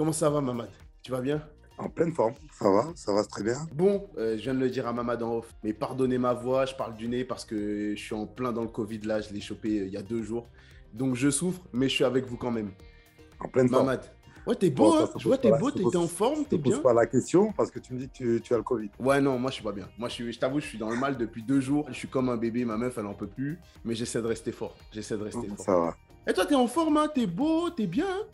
Comment ça va, Mamad? Tu vas bien? En pleine forme, ça va, ça va très bien. Bon, euh, je viens de le dire à Mamad en off, mais pardonnez ma voix, je parle du nez parce que je suis en plein dans le Covid là, je l'ai chopé euh, il y a deux jours. Donc je souffre, mais je suis avec vous quand même. En pleine forme. Mamad, ouais, t'es beau, Bon, hein? je vois, t'es beau, t'es en forme, Je t'es bien? pas la question parce que tu me dis que tu, tu as le Covid. Ouais, non, moi je suis pas bien. Moi je, suis, je t'avoue, je suis dans le mal depuis deux jours. Je suis comme un bébé, ma meuf elle en peut plus, mais j'essaie de rester fort. J'essaie de rester fort. Ça va. Et toi, t'es en forme, hein? T'es beau, t'es bien. hein?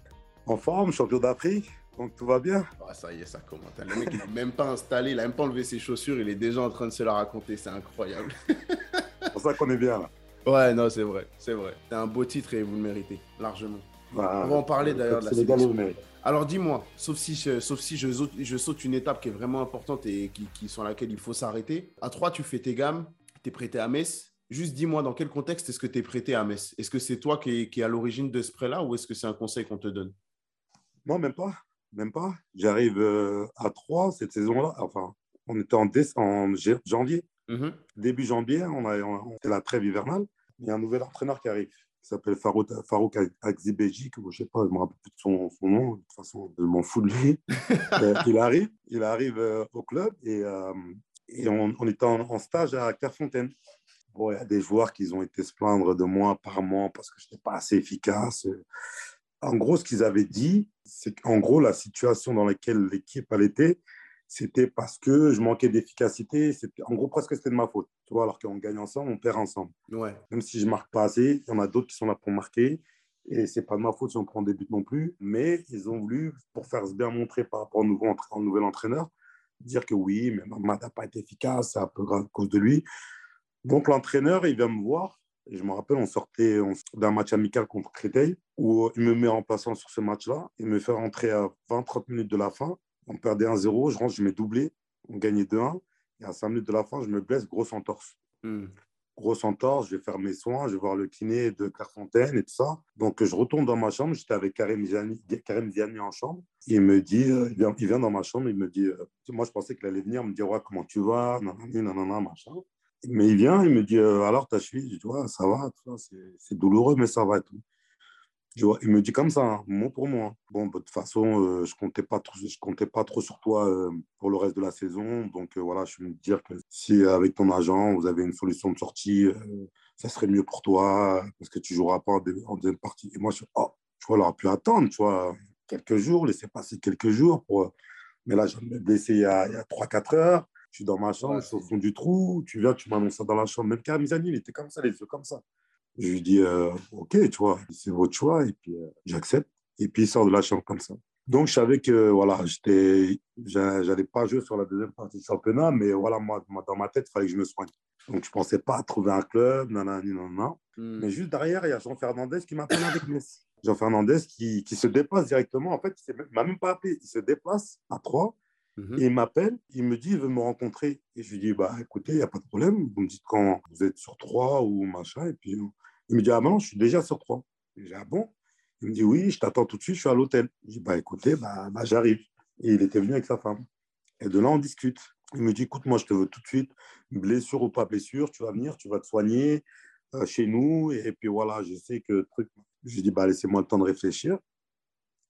En forme, champion d'Afrique, donc tout va bien. Ah, ça y est, ça commence. Le mec, il est même pas installé, il a même pas enlevé ses chaussures, il est déjà en train de se la raconter, c'est incroyable. C'est pour ça qu'on est bien là. Ouais, non, c'est vrai, c'est vrai. C'est un beau titre et vous le méritez, largement. Bah, On va en parler, d'ailleurs, de la sélection. Alors dis-moi, sauf si, je, sauf si je, saute, je saute une étape qui est vraiment importante et qui, qui, sur laquelle il faut s'arrêter. À 3, tu fais tes gammes, tu es prêté à Metz. Juste dis-moi dans quel contexte est-ce que tu es prêté à Metz? Est-ce que c'est toi qui es, qui est à l'origine de ce prêt-là ou est-ce que c'est un conseil qu'on te donne? Non, même pas. Même pas. J'arrive euh, à 3 cette saison-là. Enfin, on était en, janvier. Mhm. Début janvier, on a, on, la trêve hivernale. Il y a un nouvel entraîneur qui arrive, qui s'appelle Farouk, Farouk ou je sais pas, je me rappelle plus de son, son nom. De toute façon, je m'en fous de lui. Euh, il arrive, il arrive euh, au club et, euh, et on, on était en, en stage à Clairefontaine. Bon, il y a des joueurs qui ont été se plaindre de moi apparemment parce que je n'étais pas assez efficace. En gros, ce qu'ils avaient dit, c'est qu'en gros, la situation dans laquelle l'équipe elle était, c'était parce que je manquais d'efficacité. C'était- En gros, presque c'était de ma faute. Tu vois, alors qu'on gagne ensemble, on perd ensemble. Ouais. Même si je marque pas assez, il y en a d'autres qui sont là pour marquer. Et c'est pas de ma faute si on prend des buts non plus. Mais ils ont voulu, pour faire se bien montrer par rapport au, nouveau, entra- au nouvel entraîneur, dire que oui, mais Mamad n'a pas été efficace, c'est un peu grave à cause de lui. Donc l'entraîneur, il vient me voir. Et je me rappelle, on sortait d'un match amical contre Créteil, où il me met en passant sur ce match-là. Il me fait rentrer à 20-30 minutes de la fin. On perdait 1-0, je rentre, je mets doublé. On gagnait 2-1. Et à 5 minutes de la fin, je me blesse, grosse entorse Mhm. grosse entorse, je vais faire mes soins, je vais voir le kiné de Clairefontaine et tout ça. Donc, je retourne dans ma chambre, j'étais avec Karim Ziani, Karim Ziani en chambre. Il me dit, euh, il, vient, il vient dans ma chambre, il me dit, euh, moi je pensais qu'il allait venir me dire, ouais, comment tu vas, nanani, nanana, machin. Mais il vient, il me dit, euh, alors ta cheville, dis, ouais, ça va, c'est- douloureux, mais ça va et tout. Tu vois, il me dit comme ça, hein, mot pour mot. hein. Bon, bah, de toute façon, euh, je comptais comptais pas trop sur toi euh, pour le reste de la saison. Donc voilà, je vais me dire que si avec ton agent, vous avez une solution de sortie, ça serait mieux pour toi parce que tu joueras pas en, deux- en deuxième partie. Et moi, je oh, tu vois, il aurait pu attendre, tu vois, quelques jours, laisser passer quelques jours. Pour... Mais là, je me blesser il y a, a 3-4 heures. Je suis dans ma chambre, Ouais, je suis au fond du trou. Tu viens, tu m'annonces ça dans la chambre. Même Karamizani, il était comme ça, les yeux comme ça. Je lui dis, euh, OK, tu vois, c'est votre choix, et puis euh, j'accepte. Et puis il sort de la chambre comme ça. Donc je savais que voilà, j'étais, j'a- j'allais pas jouer sur la deuxième partie du championnat, mais voilà, moi, dans ma tête, il fallait que je me soigne. Donc je pensais pas trouver un club, nanani, nanana. Mhm. Mais juste derrière, il y a Jean Fernandez qui m'appelle avec Metz. Jean Fernandez qui, qui se déplace directement. En fait, il ne m'a même pas appelé. Il se déplace à trois Et il m'appelle, il me dit, il veut me rencontrer. Et je lui dis, bah écoutez, il n'y a pas de problème. Vous me dites quand vous êtes sur trois ou machin. Et puis euh, il me dit, ah non, je suis déjà sur trois. J'ai ah bon? Il me dit, oui, je t'attends tout de suite, je suis à l'hôtel. Je dis, bah écoutez, bah, bah, j'arrive. Et il était venu avec sa femme. Et de là, on discute. Il me dit, écoute, moi, je te veux tout de suite, blessure ou pas blessure, tu vas venir, tu vas te soigner euh, chez nous. Et, puis voilà, je sais que truc. Je lui dis, bah laissez-moi le temps de réfléchir.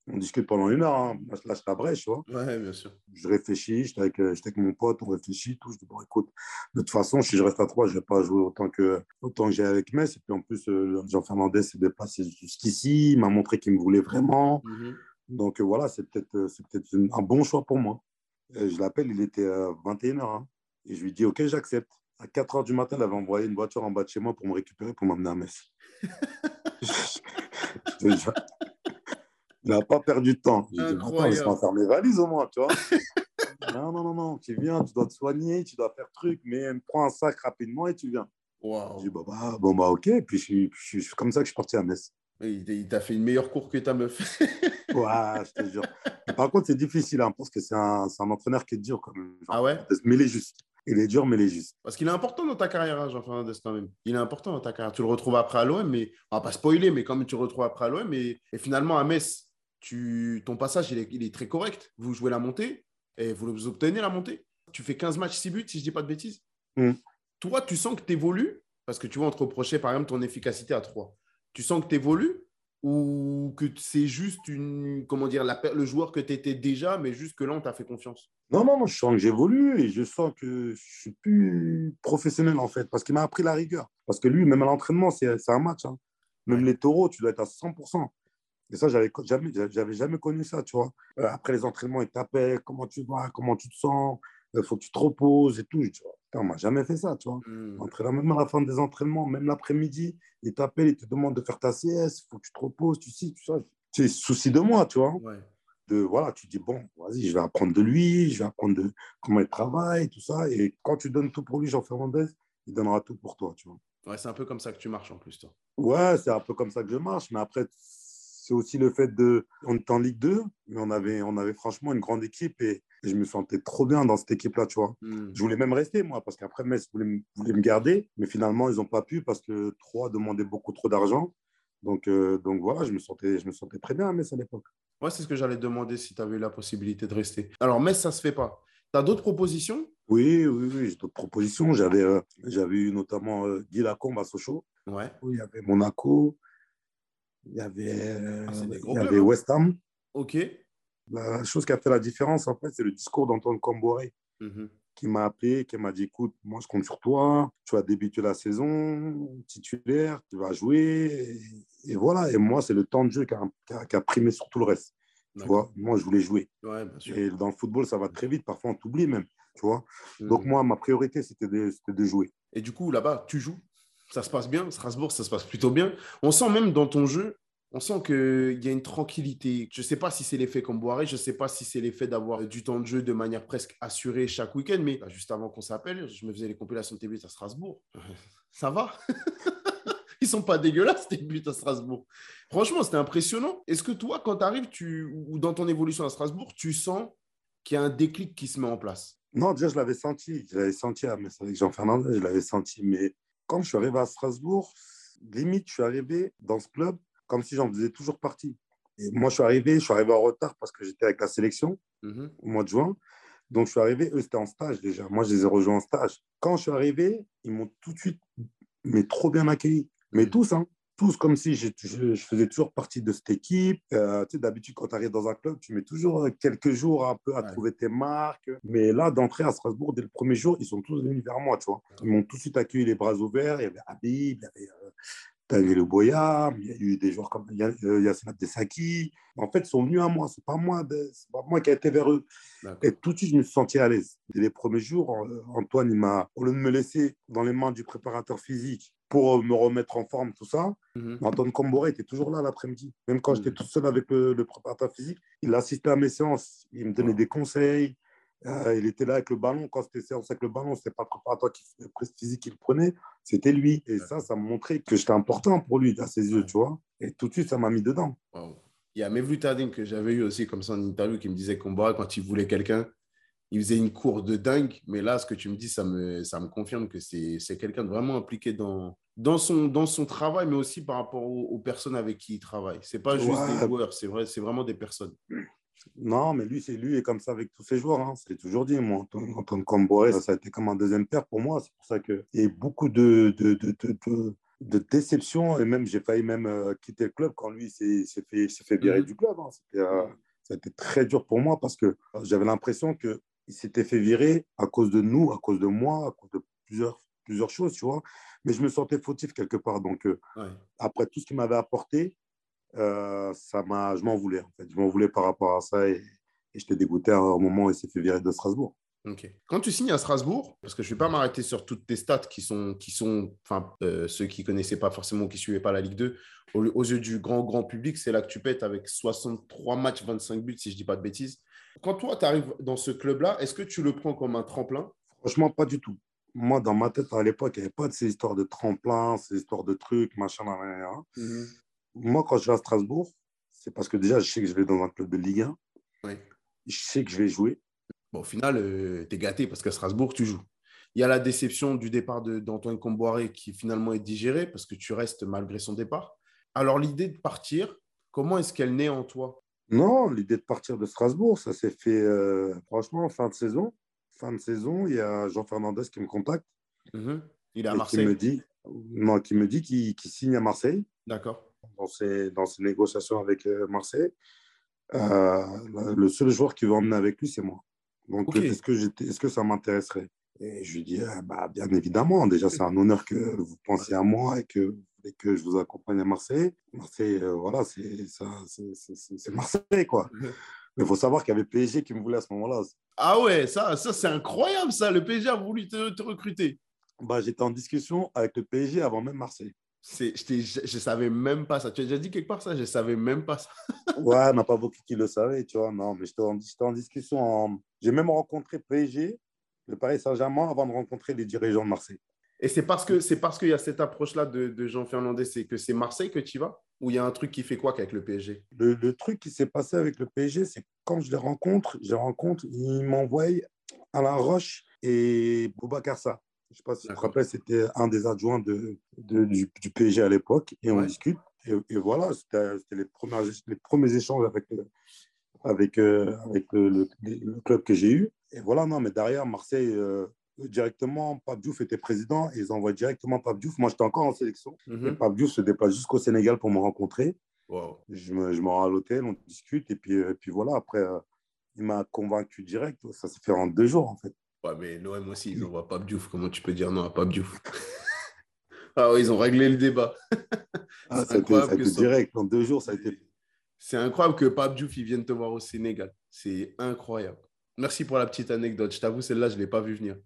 On discute pendant une heure. Hein. Moi, je lâche la brèche, tu vois Ouais, bien sûr. je réfléchis, j'étais avec, euh, avec mon pote, on réfléchit, tout. Je dis, bon, écoute, de toute façon, si je reste à 3, je ne vais pas jouer autant que, autant que j'ai avec Metz. Et puis en plus, euh, Jean Fernandez s'est déplacé jusqu'ici, il m'a montré qu'il me voulait vraiment. Mhm. Donc euh, voilà, c'est peut-être c'est peut-être une- un bon choix pour moi. Et je l'appelle, il était euh, 21h. hein. et je lui dis, OK, j'accepte. À 4h du matin, il avait envoyé une voiture en bas de chez moi pour me récupérer, pour m'amener à Metz. Il n'a pas perdu de temps. J'ai dit, attends, laisse-moi faire mes valises au moins, tu vois. non, non, non, non, tu viens, tu dois te soigner, tu dois faire truc, mais prends un sac rapidement et tu viens. Waouh. J'ai dit, bah, bah, bon, bah, ok. Puis je comme ça que je suis parti à Metz. Il t'a fait une meilleure cour que ta meuf. Ouais, je te jure. Par contre, c'est difficile, hein, parce que c'est un, un entraîneur qui est dur quand même. Genre, ah ouais? Mais il est juste. Il est dur, mais il est juste. Parce qu'il est important dans ta carrière, hein, Jean Fernandez, quand même. Il est important dans ta carrière. Tu le retrouves après à l'OM, mais on va pas spoiler, mais quand même, tu le retrouves après à l'OM. Et, et finalement, à Metz, tu, ton passage, il est, il est très correct. Vous jouez la montée et vous, vous obtenez la montée. Tu fais 15 matchs, 6 buts, si je dis pas de bêtises. Mm. Toi, tu sens que tu évolues, parce que tu vois, on te reprochait, par exemple, ton efficacité à 3. Tu sens que tu évolues ou que c'est juste une, comment dire, la, le joueur que tu étais déjà, mais juste que là, on t'a fait confiance? Non, non, non, je sens que j'évolue et je sens que je suis plus professionnel en fait, parce qu'il m'a appris la rigueur. Parce que lui, même à l'entraînement, c'est un match. Hein. Même les taureaux, tu dois être à 100%. Et ça, j'avais jamais, j'avais jamais connu ça, tu vois. Euh, après les entraînements, il t'appelle, comment tu vas, comment tu te sens, il euh, faut que tu te reposes et tout. Je dis, on m'a jamais fait ça, tu vois. Mmh. même à la fin des entraînements, même l'après-midi, il t'appelle, il te demande de faire ta sieste, il faut que tu te reposes, tu sais, tu sais. C'est souci de moi, tu vois. De, voilà, tu dis, bon, vas-y, je vais apprendre de lui, je vais apprendre de comment il travaille, tout ça. Et quand tu donnes tout pour lui, Jean Fernandez, il donnera tout pour toi, tu vois. Ouais, c'est un peu comme ça que tu marches en plus, toi. Ouais, c'est un peu comme ça que je marche. Mais après, c'est aussi le fait de. On était en Ligue 2, mais on avait, on avait franchement une grande équipe et, je me sentais trop bien dans cette équipe-là, tu vois. Hmm. Je voulais même rester, moi, parce qu'après, Metz voulait, voulait, me garder, mais finalement, ils n'ont pas pu parce que Troyes demandait beaucoup trop d'argent. Donc, euh, donc voilà, je me, sentais, je me sentais très bien à Metz à l'époque. Ouais, c'est ce que j'allais demander si tu avais eu la possibilité de rester. Alors, Metz, ça ne se fait pas. Tu as d'autres propositions? Oui, oui, oui, j'ai d'autres propositions. J'avais euh, j'avais eu notamment euh, Guy Lacombe à Sochaux. Ouais. Oui, il y avait Monaco. Il y avait, ah, il y avait hein. West Ham. OK. La chose qui a fait la différence, en fait, c'est le discours d'Antoine Comboiré, mhm. qui m'a appelé, qui m'a dit écoute, moi, je compte sur toi, tu vas débuter la saison, titulaire, tu vas jouer. Et, voilà. Et moi, c'est le temps de jeu qui a, qui a, primé sur tout le reste. Tu vois, moi, je voulais jouer. Et dans le football, ça va très vite. Parfois, on t'oublie même. Tu vois. Donc, mhm. moi, ma priorité, c'était de, de jouer. Et du coup, là-bas, tu joues? Ça se passe bien. Strasbourg, ça se passe plutôt bien. On sent même dans ton jeu on sent qu'il y a une tranquillité. Je ne sais pas si c'est l'effet comme Boiré, je ne sais pas si c'est l'effet d'avoir du temps de jeu de manière presque assurée chaque week-end, mais bah, juste avant qu'on s'appelle, je me faisais les compilations de tes buts à Strasbourg. Ça va? Ils sont pas dégueulasses, tes buts à Strasbourg. Franchement, c'était impressionnant. Est-ce que toi, quand tu arrives, tu, ou dans ton évolution à Strasbourg, tu sens qu'il y a un déclic qui se met en place? Non, déjà, je l'avais senti. Je l'avais senti avec Jean Fernandez, je l'avais senti. Mais quand je suis arrivé à Strasbourg, limite, je suis arrivé dans ce club comme si j'en faisais toujours partie. Et moi, je suis arrivé, je suis arrivé en retard parce que j'étais avec la sélection mhm. au mois de juin. Donc, je suis arrivé, eux, c'était en stage déjà. Moi, je les ai rejoints en stage. Quand je suis arrivé, ils m'ont tout de suite, mais trop bien accueilli. Mais mhm. tous, hein, tous comme si je, je, faisais toujours partie de cette équipe. Euh, tu sais, d'habitude, quand tu arrives dans un club, tu mets toujours euh, quelques jours un peu à trouver tes marques. Mais là, d'entrer à Strasbourg, dès le premier jour, ils sont tous venus vers moi, tu vois. Ils m'ont tout de suite accueilli les bras ouverts. Il y avait Habib, il y avait euh, le Boyard, il y a eu des joueurs comme euh, Yassine Abdesaki. En fait, ils sont venus à moi, ce n'est pas, moi pas moi qui ai été vers eux. Et tout de suite, je me suis senti à l'aise. Dès les premiers jours, Antoine, il m'a, au lieu de me laisser dans les mains du préparateur physique pour euh, me remettre en forme, tout ça, mhm. Antoine Comboré était toujours là l'après-midi. Même quand j'étais mhm. tout seul avec le, le, préparateur physique, il assistait à mes séances, il me donnait des conseils, euh, il était là avec le ballon. Quand c'était séance avec le ballon, ce n'était pas qui faisait physique qu'il prenait, c'était lui. Et ça, ça me montrait que j'étais important pour lui à ses yeux, tu vois. Et tout de suite, ça m'a mis dedans. Il y a Mevlut Tadin que j'avais eu aussi comme ça en interview qui me disait qu'on quand il voulait quelqu'un, il faisait une cour de dingue. Mais là, ce que tu me dis, ça me, ça me confirme que c'est quelqu'un de vraiment impliqué dans, dans, son, dans son travail, mais aussi par rapport aux, personnes avec qui il travaille. Ce n'est pas juste des joueurs, c'est vrai, vraiment des personnes. Non, mais lui, c'est lui et comme ça avec tous ses joueurs. Hein. C'est toujours dit, moi, en tant que ça a été comme un deuxième père pour moi. C'est pour ça qu'il y a beaucoup de, de, de, de, de déception et même j'ai failli même euh, quitter le club quand lui s'est fait, fait virer mhm. du club. Hein. Euh, ça a été très dur pour moi parce que j'avais l'impression qu'il s'était fait virer à cause de nous, à cause de moi, à cause de plusieurs, plusieurs choses, tu vois. Mais je me sentais fautif quelque part. Donc, euh, après tout ce qu'il m'avait apporté, euh, ça m'a, je m'en voulais. En fait. Je m'en voulais par rapport à ça et, et j'étais dégoûté au moment où il s'est fait virer de Strasbourg. Quand tu signes à Strasbourg, parce que je ne vais pas m'arrêter sur toutes tes stats qui sont, qui sont enfin, euh, ceux qui ne connaissaient pas forcément, qui ne suivaient pas la Ligue 2, aux, yeux du grand, grand public, c'est là que tu pètes avec 63 matchs, 25 buts, si je ne dis pas de bêtises. Quand toi, tu arrives dans ce club-là, est-ce que tu le prends comme un tremplin? Franchement, pas du tout. Moi, dans ma tête, à l'époque, il n'y avait pas de ces histoires de tremplin, ces histoires de trucs, machin, rien. Mhm moi, quand je vais à Strasbourg, c'est parce que déjà, je sais que je vais dans un club de Ligue 1. Je sais que je vais jouer. Bon, au final, euh, tu es gâté parce qu'à Strasbourg, tu joues. Il y a la déception du départ d'Antoine Comboiré qui finalement est digérée parce que tu restes malgré son départ. Alors, l'idée de partir, comment est-ce qu'elle naît en toi? Non, l'idée de partir de Strasbourg, ça s'est fait euh, franchement fin de saison. Fin de saison, il y a Jean Fernandez qui me contacte. Mhm. Il est à Marseille. Qui me dit, non, qui me dit qu'il signe à Marseille. D'accord dans ces, dans ces négociations avec euh, Marseille. Euh, le seul joueur qui veut emmener avec lui, c'est moi. Donc, est-ce que, est que ça m'intéresserait? Et je lui dis, bah, bien évidemment, déjà, c'est un honneur que vous pensiez à moi et que, et que je vous accompagne à Marseille. Marseille, voilà, c'est Marseille, quoi. Mais il faut savoir qu'il y avait PSG qui me voulait à ce moment-là. Ah ouais, ça, ça c'est incroyable, ça. Le PSG a voulu te, recruter. Bah, J'étais en discussion avec le PSG avant même Marseille. Je ne savais même pas ça. Tu as déjà dit quelque part ça? Je ne savais même pas ça. ouais, il n'y a pas beaucoup qui le savaient, tu vois. Non, mais j'étais en, en, discussion. J'ai même rencontré PSG, le Paris Saint-Germain, avant de rencontrer les dirigeants de Marseille. Et c'est parce que c'est parce qu'il y a cette approche-là de, de, Jean Fernandez, c'est que c'est Marseille que tu vas Ou il y a un truc qui fait quoi avec le PSG le, truc qui s'est passé avec le PSG, c'est quand je les rencontre, je les rencontre, ils m'envoient Alain Roche et Boubacar Sa. Je ne sais pas si tu te rappelles, c'était un des adjoints de, du, PSG à l'époque, et on discute. Et, voilà, c'était les, les premiers échanges avec, avec, euh, avec le, club que j'ai eu. Et voilà, non, mais derrière, Marseille, euh, directement, Pape Diouf était président, ils envoient directement Pape Diouf. Moi, j'étais encore en sélection. Mm Pape Diouf se déplace jusqu'au Sénégal pour me rencontrer. Je, me, je rends à l'hôtel, on discute, et puis, et euh, puis voilà, après, euh, il m'a convaincu direct. Ça s'est fait en deux jours, en fait. Ouais, mais l'OM aussi, ils envoient Pape Diouf. Comment tu peux dire non à Pape Diouf? Ah oui, ils ont réglé le débat. ah, ça a été, direct, en deux jours, ça a été. C'est incroyable que Pape Diouf il vienne te voir au Sénégal. C'est incroyable. Merci pour la petite anecdote. Je t'avoue, celle-là, je ne l'ai pas vu venir.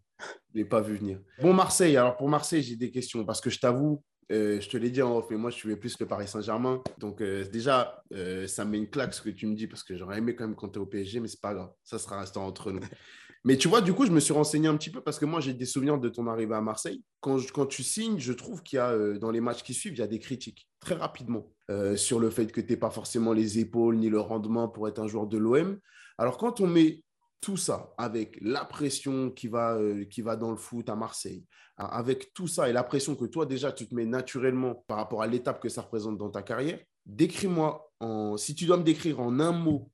Je l'ai pas vu venir. Bon, Marseille. Alors, pour Marseille, j'ai des questions parce que je t'avoue, euh, je te l'ai dit en off, mais moi, je suis plus le Paris Saint-Germain. Donc, euh, déjà, euh, ça me met une claque ce que tu me dis parce que j'aurais aimé quand même compter au PSG, mais c'est pas grave. Ça sera restant entre nous. mais tu vois, du coup, je me suis renseigné un petit peu parce que moi, j'ai des souvenirs de ton arrivée à Marseille. Quand, quand tu signes, je trouve qu'il y a, dans les matchs qui suivent, il y a des critiques très rapidement sur le fait que tu n'es pas forcément les épaules ni le rendement pour être un joueur de l'OM. Alors, quand on met tout ça, avec la pression qui va, euh, qui va dans le foot à Marseille, avec tout ça et la pression que toi déjà tu te mets naturellement par rapport à l'étape que ça représente dans ta carrière, décris-moi, en, si tu dois me décrire en un mot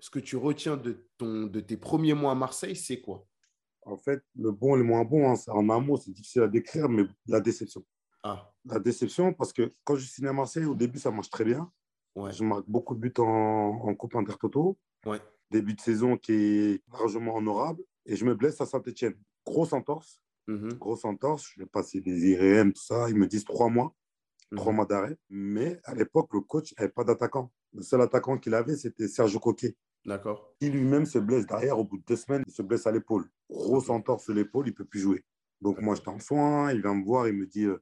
ce que tu retiens de, ton, de tes premiers mois à Marseille, c'est quoi? En fait, le bon et le moins bon, hein, en un mot, c'est difficile à décrire, mais la déception. Ah. La déception, parce que quand je suis à Marseille, au début, ça marche très bien. Ouais. Je marque beaucoup de buts en, en Coupe Intertoto. Ouais début de saison qui est largement honorable. Et je me blesse à Saint-Etienne. Grosse entorse. Mhm. Grosse entorse. Je vais passer des IRM, tout ça. Ils me disent trois mois. Mhm. Trois mois d'arrêt. Mais à l'époque, le coach n'avait pas d'attaquant. Le seul attaquant qu'il avait, c'était Sergio Coquet. D'accord. Il lui-même se blesse derrière. Au bout de deux semaines, il se blesse à l'épaule. Grosse entorse sur l'épaule, il ne peut plus jouer. Donc moi, j'étais en soins. Il vient me voir. Il me dit euh,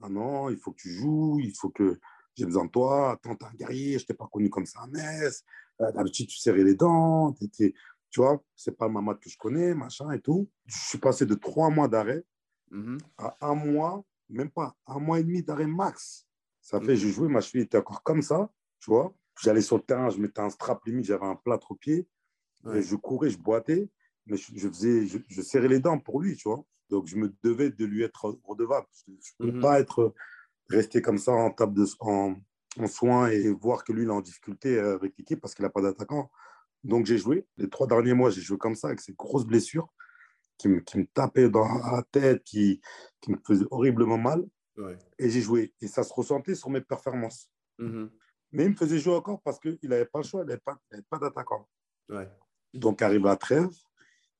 Ah non, il faut que tu joues. Il faut que j'ai besoin de toi. Attends, t'es un guerrier. Je ne t'ai pas connu comme ça à Metz. Euh, d'habitude, tu serrais les dents, tu vois, c'est pas le Mamad que je connais, machin et tout. Je suis passé de trois mois d'arrêt mhm. à un mois, même pas, un mois et demi d'arrêt max. Ça fait, mhm. j'ai joué, ma cheville était encore comme ça, tu vois. J'allais sur le terrain, je mettais un strap limite, j'avais un plâtre au pied, et je courais, je boitais, mais je, faisais, je, serrais les dents pour lui, tu vois. Donc, je me devais de lui être redevable. Je ne peux mhm. pas être resté comme ça en table de, en, en soins et voir que lui, il est en difficulté euh, avec l'équipe parce qu'il n'a pas d'attaquant. Donc, j'ai joué. Les trois derniers mois, j'ai joué comme ça, avec ces grosses blessures qui me, qui me tapaient dans la tête, qui, qui me faisaient horriblement mal. Et j'ai joué. Et ça se ressentait sur mes performances. Mm-hmm. Mais il me faisait jouer encore parce qu'il n'avait pas le choix, il n'avait pas, pas d'attaquant. Donc, arrivé à trêve,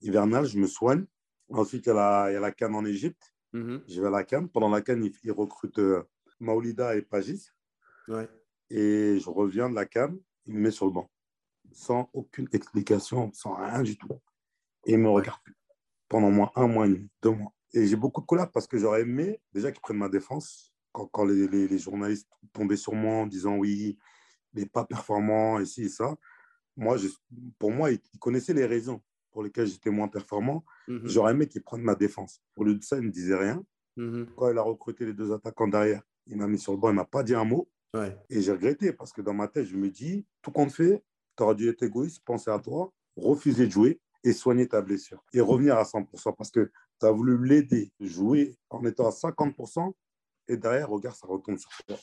hivernal, je me soigne. Ensuite, il y a la, il y a la canne en Égypte. Mm-hmm. Je vais à la canne. Pendant la canne, il, il recrute euh, Maolida et Pagis. Et je reviens de la cam, il me met sur le banc, sans aucune explication, sans rien du tout. Et il me regarde plus pendant moins un mois et demi, deux mois. Et j'ai beaucoup de colère parce que j'aurais aimé déjà qu'il prenne ma défense. Quand, quand les, les, journalistes tombaient sur moi en disant oui, mais pas performant, et ci et ça. Moi, je, pour moi, ils connaissaient les raisons pour lesquelles j'étais moins performant. Mhm. J'aurais aimé qu'il prenne ma défense. Au lieu de ça, il ne me disait rien. Mhm. Quand il a recruté les deux attaquants derrière, il m'a mis sur le banc, il ne m'a pas dit un mot. Et j'ai regretté parce que dans ma tête, je me dis, tout compte fait, tu aurais dû être égoïste, penser à toi, refuser de jouer et soigner ta blessure et revenir à 100% parce que tu as voulu l'aider, jouer en étant à 50% et derrière, regarde, ça retombe sur toi.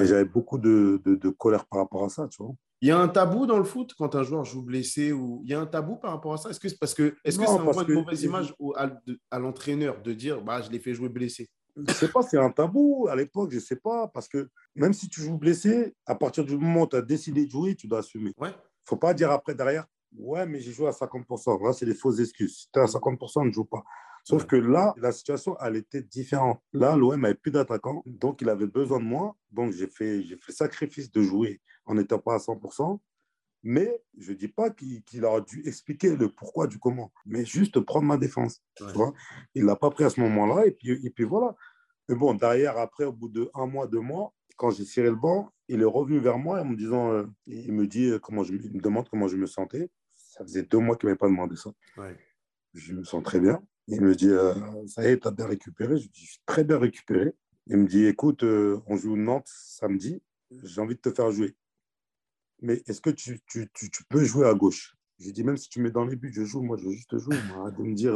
Et j'avais beaucoup de, de, colère par rapport à ça, tu vois. Il y a un tabou dans le foot quand un joueur joue blessé ou il y a un tabou par rapport à ça? Est-ce que c'est parce que est-ce que ça envoie une mauvaise image à, à l'entraîneur de dire bah je l'ai fait jouer blessé? Je sais pas, c'est un tabou à l'époque, je sais pas, parce que même si tu joues blessé, à partir du moment où tu as décidé de jouer, tu dois assumer. Ouais. faut pas dire après derrière, ouais, mais j'ai joué à 50%. Là, c'est des fausses excuses. Si tu es à 50%, ne joue pas. Sauf que là, la situation, elle était différente. Là, l'OM n'avait plus d'attaquant, donc il avait besoin de moi. Donc j'ai fait, j'ai fait sacrifice de jouer en n'étant pas à 100%. Mais je ne dis pas qu'il aurait dû expliquer le pourquoi du comment, mais juste prendre ma défense. Tu vois il ne l'a pas pris à ce moment-là, et puis, et puis voilà. Mais bon, derrière, après, au bout de un mois, deux mois, quand j'ai serré le banc, il est revenu vers moi en me disant, euh, il me dit euh, comment je il me demande comment je me sentais. Ça faisait deux mois qu'il ne m'avait pas demandé ça. Je me sens très bien. Il me dit, euh, ça y est, tu as bien récupéré. Je dis, très bien récupéré. Il me dit, écoute, on joue Nantes samedi, j'ai envie de te faire jouer mais est-ce que tu, tu, tu, tu, peux jouer à gauche? J'ai dit, même si tu mets dans les buts, je joue, moi, je veux juste jouer. Moi, de me dire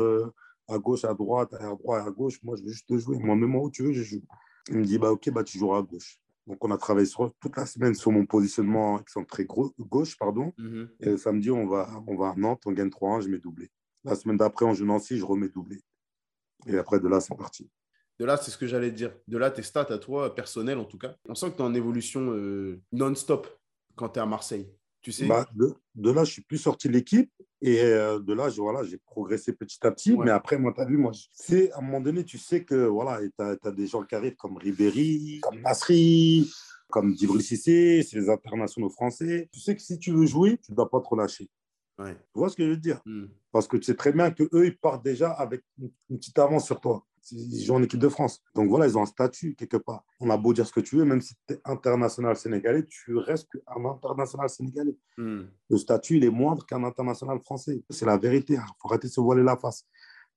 à gauche, à droite, à droite, à gauche, moi, je veux juste jouer. Moi, même où tu veux, je joue. Il me dit, bah, ok, bah, tu joueras à gauche. Donc, on a travaillé sur, toute la semaine sur mon positionnement excentré gauche. Pardon. Mm-hmm. Et le samedi, on va, on va à Nantes, on gagne 3-1, je mets doublé. La semaine d'après, on joue Nancy, je remets doublé. Et après, de là, c'est parti. De là, c'est ce que j'allais dire. De là, tes stats à toi, personnelles en tout cas. On sent que tu es en évolution euh, non-stop quand tu es à Marseille tu sais bah, de, là, je suis plus sorti de l'équipe et euh, de là, voilà, j'ai progressé petit à petit. Mais après, moi, tu as vu, moi, c'est à un moment donné, tu sais que voilà, tu as, des gens qui arrivent comme Ribéry, comme Nasri, comme Djibril Cissé, c'est les internationaux français. Tu sais que si tu veux jouer, tu ne dois pas trop lâcher. Tu vois ce que je veux dire? Hmm. Parce que tu sais très bien qu'eux, ils partent déjà avec une petite avance sur toi. Ils jouent en équipe de France. Donc voilà, ils ont un statut quelque part. On a beau dire ce que tu veux, même si tu es international sénégalais, tu restes un international sénégalais. Hmm. Le statut, il est moindre qu'un international français. C'est la vérité. Il hein. faut arrêter de se voiler la face.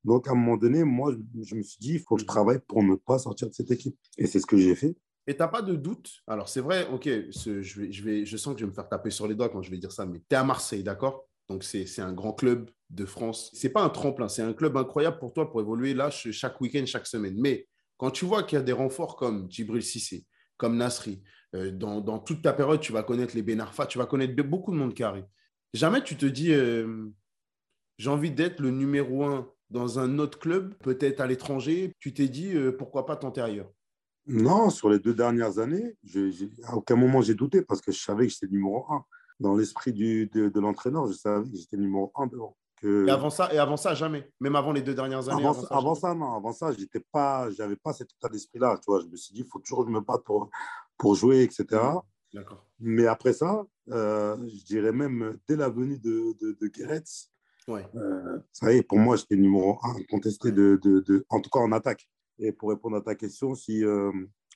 Donc à un moment donné, moi, je me suis dit, il faut que je hmm. travaille pour ne pas sortir de cette équipe. Et c'est ce que j'ai fait. Et tu n'as pas de doute? Alors c'est vrai, ok, je, vais, je, vais, je sens que je vais me faire taper sur les doigts quand je vais dire ça, mais tu es à Marseille, d'accord? Donc, c'est un grand club de France. Ce n'est pas un tremplin, c'est un club incroyable pour toi pour évoluer là chaque week-end, chaque semaine. Mais quand tu vois qu'il y a des renforts comme Djibril Sissé, comme Nasri, euh, dans, toute ta période, tu vas connaître les Benarfa, tu vas connaître beaucoup de monde qui. Jamais tu te dis, euh, j'ai envie d'être le numéro un dans un autre club, peut-être à l'étranger. Tu t'es dit, euh, pourquoi pas tenter ailleurs? Non, sur les deux dernières années, à aucun moment j'ai douté parce que je savais que j'étais numéro un dans l'esprit de, de l'entraîneur, je savais que j'étais numéro un devant. Que... Et, avant ça, et avant ça, jamais Même avant les deux dernières années Avant, avant, ça, non. Avant ça, je n'avais pas, pas cet état d'esprit-là. Tu vois, je me suis dit, il faut toujours que je me batte pour, pour jouer, etc. D'accord. Mais après ça, euh, je dirais même dès la venue de, de, de Geretz, ouais. Euh, ça y est, pour moi, j'étais numéro un contesté, de, de, en tout cas en attaque. Et pour répondre à ta question, si, euh,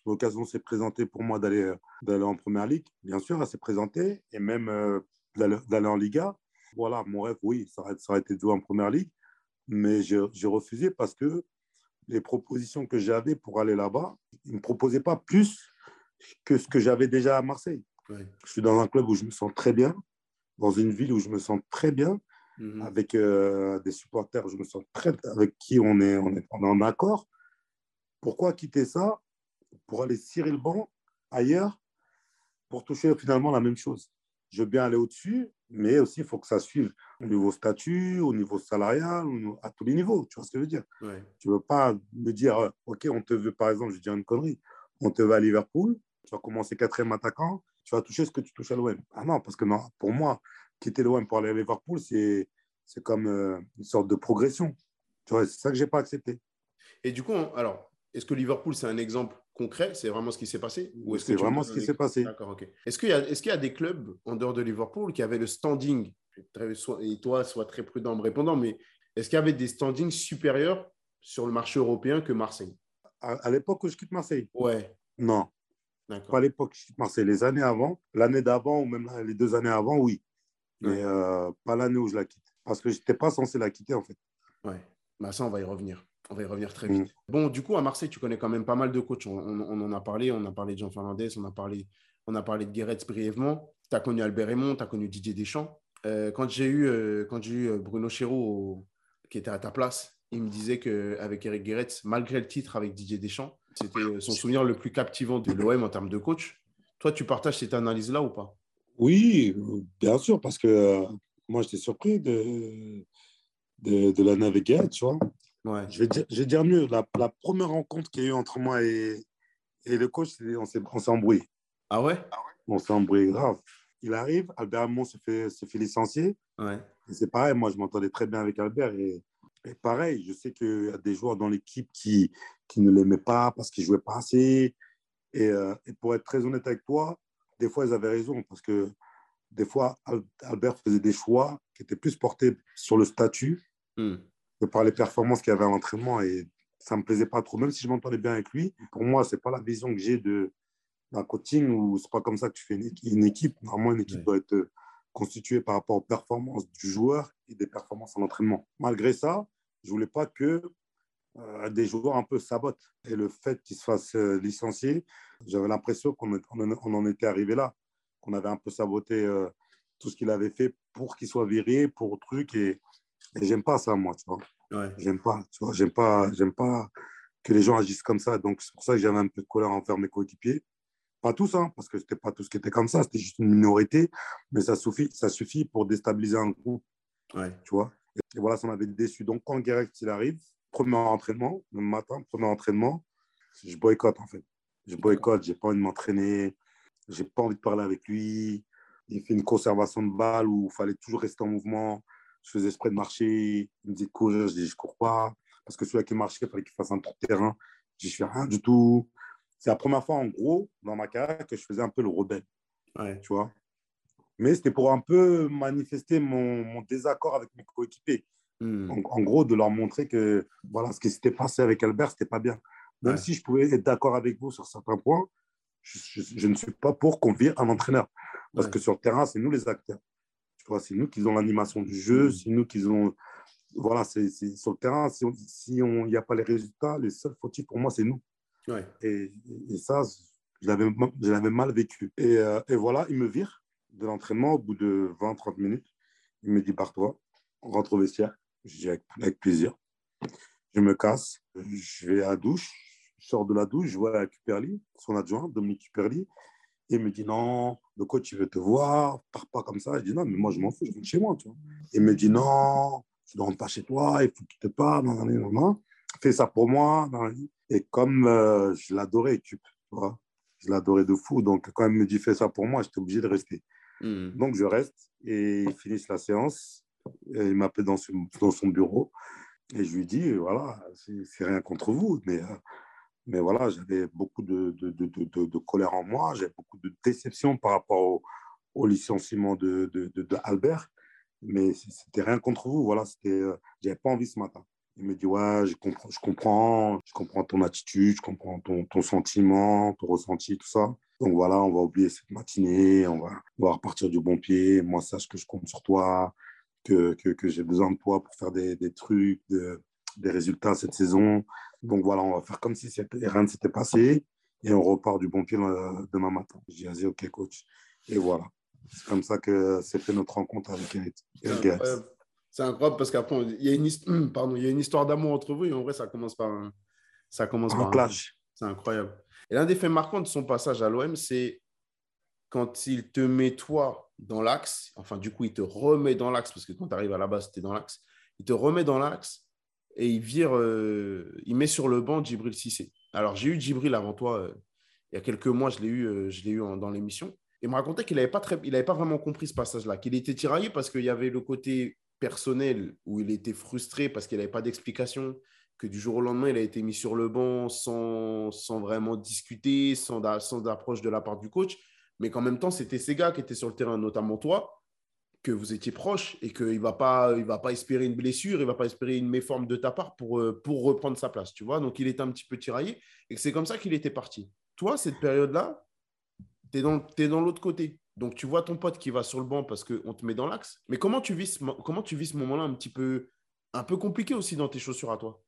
l'occasion s'est présentée pour moi d'aller euh, d'aller en première ligue. Bien sûr, elle s'est présentée et même euh, d'aller en Liga. Voilà, mon rêve, oui, ça aurait, ça aurait été de jouer en première ligue, mais j'ai refusé parce que les propositions que j'avais pour aller là-bas, ils ne me proposaient pas plus que ce que j'avais déjà à Marseille. Je suis dans un club où je me sens très bien, dans une ville où je me sens très bien, mhm. avec euh, des supporters, je me sens très, avec qui on est, on est, on est en accord. Pourquoi quitter ça? Pour aller cirer le banc ailleurs pour toucher finalement la même chose. Je veux bien aller au-dessus, mais aussi il faut que ça suive au niveau statut, au niveau salarial, à tous les niveaux. Tu vois ce que je veux dire Tu ne veux pas me dire, euh, OK, on te veut, par exemple, je dis une connerie, on te veut à Liverpool, tu vas commencer quatrième attaquant, tu vas toucher ce que tu touches à l'OM. Ah non, parce que non, pour moi, quitter l'OM pour aller à Liverpool, c'est comme euh, une sorte de progression. Tu vois, c'est ça que je n'ai pas accepté. Et du coup, alors, est-ce que Liverpool, c'est un exemple concret? C'est vraiment ce qui s'est passé? C'est vraiment ce qui s'est passé. D'accord, ok. Est-ce qu'il y, est y, a des clubs en dehors de Liverpool qui avaient le standing? Et toi, sois très prudent en me répondant, mais est-ce qu'il y avait des standings supérieurs sur le marché européen que Marseille? À, l'époque où je quitte Marseille? Ouais. Non. Pas à l'époque où je quitte Marseille. Les années avant, l'année d'avant ou même les deux années avant, oui. Mais euh, pas l'année où je la quitte. Parce que je n'étais pas censé la quitter, en fait. Ouais. Bah, ça, on va y revenir. On va y revenir très vite. Mm. Bon, du coup, à Marseille, tu connais quand même pas mal de coachs. On, en a parlé. On a parlé de Jean Fernandez, on a parlé, on a parlé de Guéretz brièvement. Tu as connu Albert Raymond, tu as connu Didier Deschamps. Euh, quand j'ai eu, euh, quand j'ai eu euh, Bruno Chéreau, qui était à ta place, il me disait qu'avec Eric Guéretz, malgré le titre avec Didier Deschamps, c'était son souvenir le plus captivant de l'OM en termes de coach. Toi, tu partages cette analyse-là ou pas? Oui, bien sûr, parce que moi, j'étais surpris de, de, de la naviguer, tu vois. Ouais. Je vais dire, je vais dire mieux. La, la première rencontre qu'il y a eu entre moi et, et le coach, c'est- on s'est embrouillé. Ah ouais? On s'est embrouillé grave. Il arrive, Albert Hamon se fait, se fait licencier. Ouais. C'est pareil, moi, je m'entendais très bien avec Albert. Et, et pareil, je sais qu'il y a des joueurs dans l'équipe qui, qui ne l'aimaient pas parce qu'il jouait pas assez. Et, euh, et pour être très honnête avec toi, des fois, ils avaient raison parce que des fois, Al- Albert faisait des choix qui étaient plus portés sur le statut Hmm. Que par les performances qu'il y avait à l'entraînement. Et ça ne me plaisait pas trop, même si je m'entendais bien avec lui. Pour moi, ce n'est pas la vision que j'ai de, d'un coaching où c'est pas comme ça que tu fais une, équi- une équipe. Normalement, une équipe Ouais. doit être euh, constituée par rapport aux performances du joueur et des performances à l'entraînement. Malgré ça, je voulais pas que euh, des joueurs un peu sabotent. Et le fait qu'ils se fassent euh, licencier, j'avais l'impression qu'on en, on en était arrivé là, qu'on avait un peu saboté euh, tout ce qu'il avait fait pour qu'il soit viré, pour truc. Et, et j'aime pas ça, moi, tu vois. Ouais. J'aime pas, tu vois, j'aime pas, j'aime pas que les gens agissent comme ça. Donc, c'est pour ça que j'avais un peu de colère envers mes coéquipiers. Pas tous, hein, parce que c'était pas tous qui étaient comme ça, c'était juste une minorité, mais ça suffit, ça suffit pour déstabiliser un groupe, Ouais. tu vois. Et, voilà, ça m'avait déçu. Donc, quand Guéret, il arrive, premier entraînement, le matin, premier entraînement, je boycotte, en fait. Je boycotte, j'ai pas envie de m'entraîner, j'ai pas envie de parler avec lui. Il fait une conservation de balle où il fallait toujours rester en mouvement. Je faisais exprès de marcher. Il me dit de courir, je dis je cours pas. Parce que celui qui marchait, il fallait qu'il fasse un tour de terrain. Je dis je fais rien du tout. C'est la première fois, en gros, dans ma carrière, que je faisais un peu le rebelle, Ouais. tu vois. Mais c'était pour un peu manifester mon, mon désaccord avec mes coéquipiers. Hmm. En, en gros, de leur montrer que voilà, ce qui s'était passé avec Albert, c'était pas bien. Même Ouais. si je pouvais être d'accord avec vous sur certains points, je, je- je ne suis pas pour qu'on vire un entraîneur. Parce Ouais. que sur le terrain, c'est nous les acteurs. C'est nous qui avons l'animation du jeu, Mhm. c'est nous qui ont. Voilà, c'est sur le terrain, si il n'y a pas les résultats, les seuls fautifs pour moi, c'est nous. Ouais. Et, et ça, je l'avais mal vécu. Et, euh, et voilà, il me vire de l'entraînement au bout de 20-30 minutes. Il me dit, barre-toi, on rentre au vestiaire. Je dis avec, avec plaisir. Je me casse, je vais à la douche, je sors de la douche, je vois Cuperli, son adjoint, Dominique Cuperli. Il me dit, non, le coach, il veut te voir, pars pas comme ça. Je dis, non, mais moi, je m'en fous, je rentre chez moi. Tu vois. Il me dit, non, tu ne rentres pas chez toi, il faut qu'il te parle, non, non, non, non. fais ça pour moi. Et comme euh, je l'adorais, tu vois, je l'adorais de fou. Donc, quand il me dit, fais ça pour moi, j'étais obligé de rester. Hmm. Donc, je reste et ils finissent la séance. Et il m'appelle dans, son- dans son bureau et je lui dis voilà, c'est c'est rien contre vous, mais, euh, mais voilà, j'avais beaucoup de, de, de, colère en moi, j'avais beaucoup de déception par rapport au, au licenciement de, Albert, mais c'était rien contre vous, voilà, c'était, euh, j'avais pas envie ce matin. Il me dit ouais, je comprends, je comprends, je comprends ton attitude, je comprends ton, ton sentiment, ton ressenti, tout ça. Donc voilà, on va oublier cette matinée, on va, on va repartir du bon pied. Moi, sache que je compte sur toi, que, que, que j'ai besoin de toi pour faire des, des trucs, de- des résultats cette saison. Donc voilà, on va faire comme si c'était- rien ne s'était passé et on repart du bon pied euh, demain matin. Dis, vas-y, ok, coach. Et voilà. C'est comme ça que s'est fait notre rencontre avec Eric. C'est incroyable. Parce qu'après, il y a une, his- pardon, il y a une histoire d'amour entre vous et en vrai, ça commence par un, ça commence par Un un- clash. C'est incroyable. Et l'un des faits marquants de son passage à l'OM, c'est quand il te met toi dans l'axe, enfin du coup il te remet dans l'axe, parce que quand tu arrives à la base, tu es dans l'axe, il te remet dans l'axe et il vire, euh, il met sur le banc Djibril Cissé. Alors j'ai eu Djibril avant toi, euh, il y a quelques mois, je l'ai eu, euh, je l'ai eu dans l'émission. Il me racontait qu'il n'avait pas, très, il avait pas vraiment compris ce passage-là, qu'il était tiraillé parce qu'il y avait le côté personnel où il était frustré parce qu'il n'avait pas d'explication, que du jour au lendemain, il a été mis sur le banc sans, sans vraiment discuter, sans, sans approche de la part du coach, mais qu'en même temps, c'était ces gars qui étaient sur le terrain, notamment toi, que vous étiez proches et qu'il ne va, pas- il va pas espérer une blessure, il ne va pas espérer une méforme de ta part pour, euh, pour reprendre sa place, tu vois? Donc, il était un petit peu tiraillé et que c'est comme ça qu'il était parti. Toi, cette période-là, tu es dans, dans l'autre côté. Donc, tu vois ton pote qui va sur le banc parce qu'on te met dans l'axe. Mais comment tu vis comment tu vis ce moment-là un petit peu, un peu compliqué aussi dans tes chaussures à toi?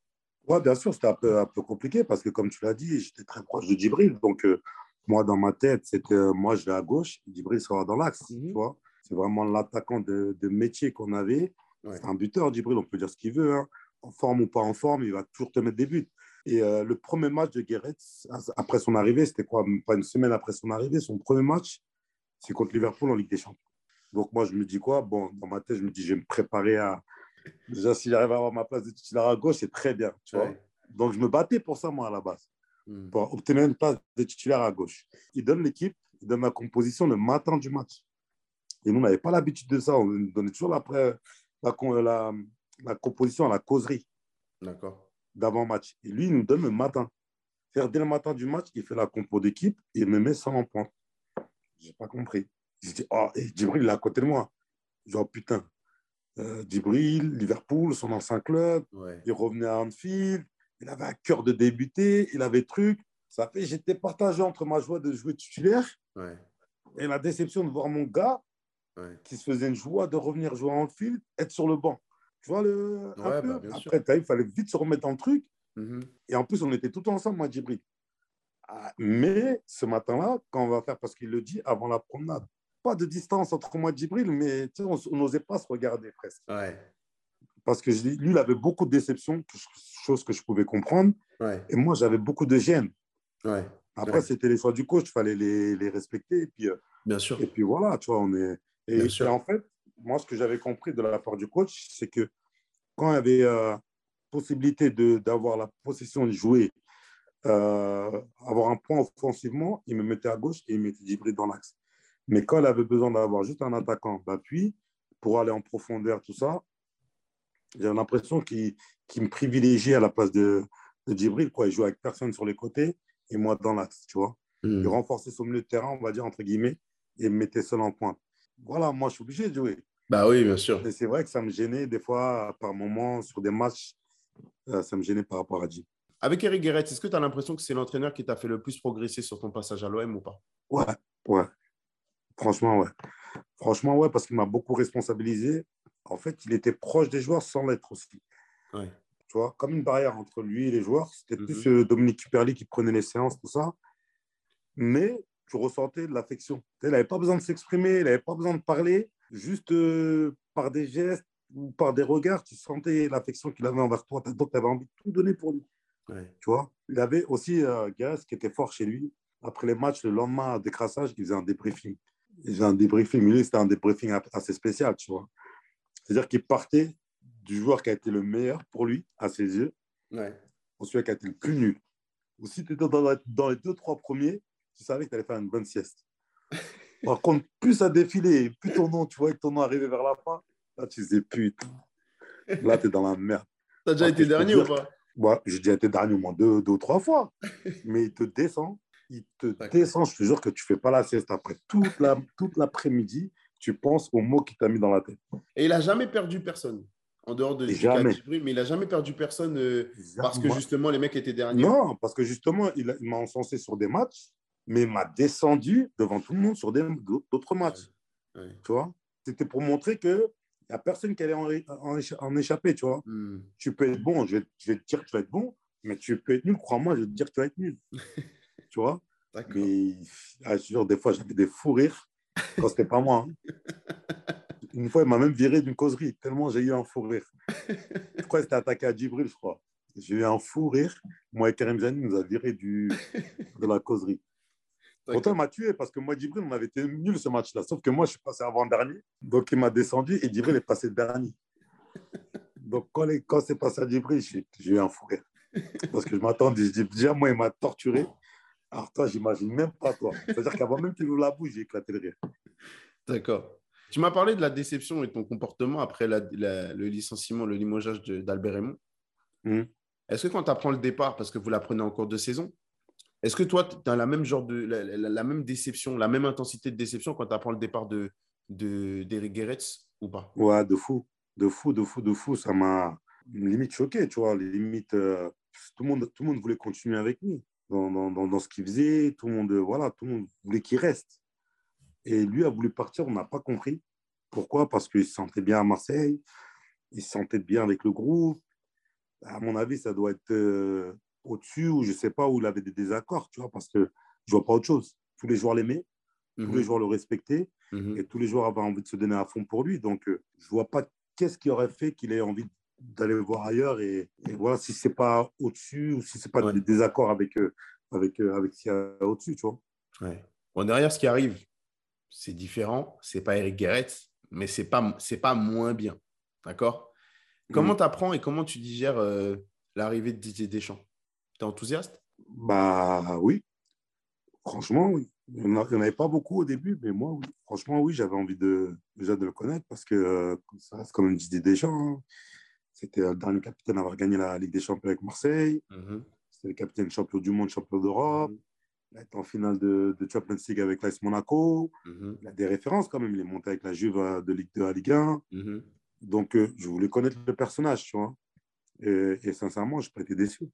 Ouais, bien sûr, c'était un peu, un peu compliqué parce que, comme tu l'as dit, j'étais très proche de Djibril. Donc, euh, moi, dans ma tête, c'était euh, moi, je vais à gauche, Djibril sera dans l'axe. Mhm. Tu vois, c'est vraiment l'attaquant de, de métier qu'on avait. Ouais. C'est un buteur, Djibril, on peut dire ce qu'il veut. hein. En forme ou pas en forme, il va toujours te mettre des buts. Et euh, le premier match de Guéret, après son arrivée, c'était quoi Pas une semaine après son arrivée, son premier match, c'est contre Liverpool en Ligue des Champions. Donc, moi, je me dis quoi? Bon, dans ma tête, je me dis, je vais me préparer à, Déjà, si j'arrive à avoir ma place de titulaire à gauche, c'est très bien. Tu vois Donc, je me battais pour ça, moi, à la base, hmm. pour obtenir une place de titulaire à gauche. Il donne l'équipe, il donne la composition le matin du match. Et nous, on n'avait pas l'habitude de ça. On donnait toujours la, la, la composition à la causerie. D'accord. D'avant-match. Et lui, il nous donne le matin. Faire dès le matin du match, il fait la compo d'équipe et il me met 100 en point. Je n'ai pas compris. J'ai dit, oh, et Djibril, il est à côté de moi. Genre, putain, euh, Djibril, Liverpool, son ancien club, il revenait à Anfield, il avait un cœur de débuter, il avait truc. Ça fait j'étais partagé entre ma joie de jouer titulaire et la déception de voir mon gars qui se faisait une joie de revenir jouer à Anfield, être sur le banc. Tu vois, le, un peu. Bah, Après, il fallait vite se remettre dans le truc. Mm-hmm. Et en plus, on était tout ensemble, moi, Djibril. Ah, mais ce matin-là, quand on va faire, parce qu'il le dit avant la promenade, pas de distance entre moi et Djibril, mais on n'osait pas se regarder presque. Parce que lui, il avait beaucoup de déceptions, chose que je pouvais comprendre. Et moi, j'avais beaucoup de gêne. Après, c'était les choix du coach, il fallait les, les, respecter. Et puis, euh, Bien sûr. Et puis voilà, tu vois, on est. Et, en fait, moi, ce que j'avais compris de la part du coach, c'est que quand il y avait euh, possibilité d'avoir la possession de jouer, euh, avoir un point offensivement, il me mettait à gauche et il mettait Djibril dans l'axe. Mais quand il avait besoin d'avoir juste un attaquant d'appui pour aller en profondeur, tout ça, j'ai l'impression qu'il me privilégiait à la place de, de Djibril. Quoi. Il jouait avec personne sur les côtés et moi dans l'axe, tu vois. Hmm. Il renforçait son milieu de terrain, on va dire, entre guillemets, et me mettait seul en pointe. Voilà, moi, je suis obligé de jouer. Bah oui, bien sûr. Et c'est vrai que ça me gênait des fois, par moments, sur des matchs, euh, ça me gênait par rapport à Djibril. Avec Eric Guéret, est-ce que tu as l'impression que c'est l'entraîneur qui t'a fait le plus progresser sur ton passage à l'OM ou pas? Ouais, ouais. Franchement, ouais. Franchement, ouais, parce qu'il m'a beaucoup responsabilisé. En fait, il était proche des joueurs sans l'être aussi. Ouais. Tu vois, comme une barrière entre lui et les joueurs. C'était mhm. plus euh, Dominique Cuperli qui prenait les séances, tout ça. Mais tu ressentais de l'affection. Il n'avait pas besoin de s'exprimer, il n'avait pas besoin de parler. Juste euh, par des gestes ou par des regards, tu sentais l'affection qu'il avait envers toi. Donc, tu avais envie de tout donner pour lui. Tu vois? Il avait aussi euh, Gaz qui était fort chez lui. Après les matchs, le lendemain, décrassage, il faisait un débriefing. Il faisait un débriefing, mais lui, c'était un débriefing assez spécial, tu vois? C'est-à-dire qu'il partait du joueur qui a été le meilleur pour lui, à ses yeux, ouais. au celui qui a été le plus nul. Ou si tu étais dans, les deux, trois premiers, tu savais que tu allais faire une bonne sieste. Par contre, plus ça défilait, plus ton nom, tu vois que ton nom arrivait vers la fin, là, tu disais putain. Là, tu es dans la merde. Tu as déjà été dernier ou pas? Ouais, j'ai déjà été dernier au moins deux, ou trois fois. Mais il te descend, il te descend. Je te jure que tu fais pas la sieste après. Toute, la, toute l'après-midi, tu penses aux mots qu'il t'a mis dans la tête. Et il n'a jamais perdu personne. En dehors de jamais. mais il n'a jamais perdu personne euh, parce que justement les mecs étaient derniers. Non, parce que justement, il, m'a encensé sur des matchs, mais m'a descendu devant tout le monde sur d'autres matchs. Tu vois? C'était pour montrer que n'y a personne qui allait en, en, échapper, tu vois? Hmm. Tu peux être bon, je vais, je vais, te dire que tu vas être bon, mais tu peux être nul, crois-moi, je vais te dire que tu vas être nul. tu vois? Mais ah, des fois, j'avais des fous rires quand c'était pas moi. Hein. Une fois, il m'a même viré d'une causerie, tellement j'ai eu un fou rire. Je crois que c'était attaqué à Djibril, je crois. J'ai eu un fou rire. Moi et Karim Zani nous a viré du, de la causerie. Pourtant, il m'a tué parce que moi, Djibril, on avait été nul ce match-là. Sauf que moi, je suis passé avant-dernier. Donc, il m'a descendu et Djibril est passé dernier. Donc, quand, quand c'est passé à Djibril, j'ai eu un fou rire. Parce que je m'attendais. Je dis, déjà, moi, il m'a torturé. Alors, toi, j'imagine même pas toi. C'est-à-dire qu'avant même qu'il ouvre la bouche, j'ai éclaté le rire. D'accord. Tu m'as parlé de la déception et de ton comportement après le licenciement, le limogeage d'Albert Raymond. Hmm. Est-ce que quand tu apprends le départ, parce que vous l'apprenez en cours de saison, est-ce que toi, tu as la même genre de la, même déception, la même intensité de déception quand tu apprends le départ de d'Eric de, ou pas? Ouais, de fou, de fou, de fou, de fou. Ça m'a limite choqué, tu vois. Limite, euh, tout, le monde, tout le monde voulait continuer avec lui dans, dans, dans, ce qu'il faisait. Tout le monde, voilà, tout le monde voulait qu'il reste. Et lui a voulu partir, on n'a pas compris. Pourquoi? Parce qu'il se sentait bien à Marseille, il se sentait bien avec le groupe. À mon avis, ça doit être euh, au-dessus ou je ne sais pas où il avait des désaccords, tu vois, parce que je ne vois pas autre chose. Tous les joueurs l'aimaient, tous les mhm. joueurs le respectaient mhm. et tous les joueurs avaient envie de se donner à fond pour lui. Donc, euh, je ne vois pas qu'est-ce qui aurait fait qu'il ait envie d'aller voir ailleurs et, voilà si ce n'est pas au-dessus ou si ce n'est pas des désaccords avec, euh, avec, euh, avec ce qu'il y a au-dessus, tu vois. Ouais. Bon, derrière, ce qui arrive, c'est différent. Ce n'est pas Eric Guéret, mais ce n'est pas, pas moins bien. D'accord? Comment tu apprends et comment tu digères euh, l'arrivée de Didier Deschamps? Enthousiaste? Bah oui. Franchement, oui. Il n'y en avait pas beaucoup au début, mais moi, oui. franchement, oui, j'avais envie de, déjà de le connaître parce que euh, ça reste quand même Didier Deschamps. Hein. C'était le dernier capitaine à avoir gagné la Ligue des Champions avec Marseille. Mhm. C'était le capitaine champion du monde, champion d'Europe. Mhm. Il a été en finale de, de Champions League avec l'AS Monaco. Mhm. Il a des références quand même. Il est monté avec la Juve euh, de Ligue 2 à Ligue 1. Donc, euh, je voulais connaître le personnage, tu vois. Et, et sincèrement, je n'ai pas été déçu.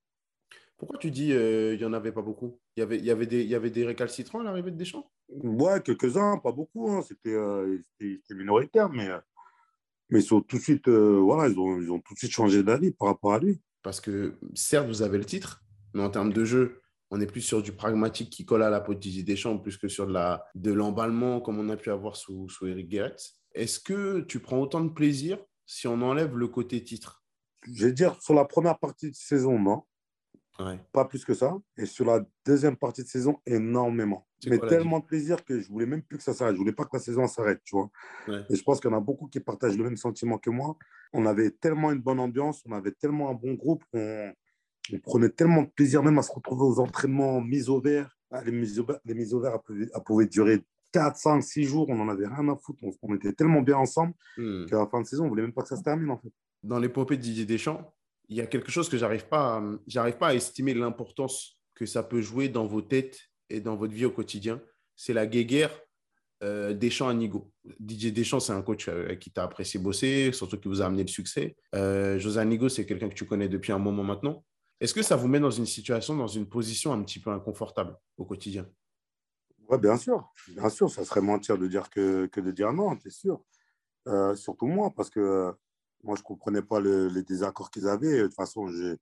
Pourquoi tu dis euh, il n'y en avait pas beaucoup? Il y avait, il y, avait des, il y avait des récalcitrants à l'arrivée de Deschamps? Ouais, quelques-uns, pas beaucoup. Hein. Euh, c'était minoritaire, mais, euh, mais ils, sont tout de suite, voilà, ils, ont, ils ont tout de suite changé d'avis par rapport à lui. Parce que certes, vous avez le titre, mais en termes de jeu, on est plus sur du pragmatique qui colle à la peau de Deschamps plus que sur de l'emballement comme on a pu avoir sous, sous Eric Gerrits. Est-ce que tu prends autant de plaisir si on enlève le côté titre? Je vais dire, sur la première partie de saison, non. Pas plus que ça. Et sur la deuxième partie de saison, énormément. Mais tellement de plaisir que je voulais même plus que ça s'arrête. Je voulais pas que la saison s'arrête, tu vois. Et je pense qu'il y en a beaucoup qui partagent le même sentiment que moi. On avait tellement une bonne ambiance, on avait tellement un bon groupe, on, prenait tellement de plaisir même à se retrouver aux entraînements mis au vert. Ah, les mises au, les mises au vert pouvaient, durer 4, 5, 6 jours. On n'en avait rien à foutre. On, était tellement bien ensemble hmm. qu'à la fin de saison, on voulait même pas que ça se termine, en fait. Dans l'épopée de Didier Deschamps, il y a quelque chose que j'arrive pas, j'arrive pas à estimer l'importance que ça peut jouer dans vos têtes et dans votre vie au quotidien. C'est la guéguerre euh, Deschamps à Nigo. Didier Deschamps, c'est un coach euh, qui t'a apprécié bosser, surtout qui vous a amené le succès. Euh, José Nigo, c'est quelqu'un que tu connais depuis un moment maintenant. Est-ce que ça vous met dans une situation, dans une position un petit peu inconfortable au quotidien? Oui, bien sûr. Bien sûr, ça serait mentir de dire que, que de dire non, c'est sûr. Euh, surtout moi, parce que moi, je ne comprenais pas les désaccords qu'ils avaient. De toute façon, je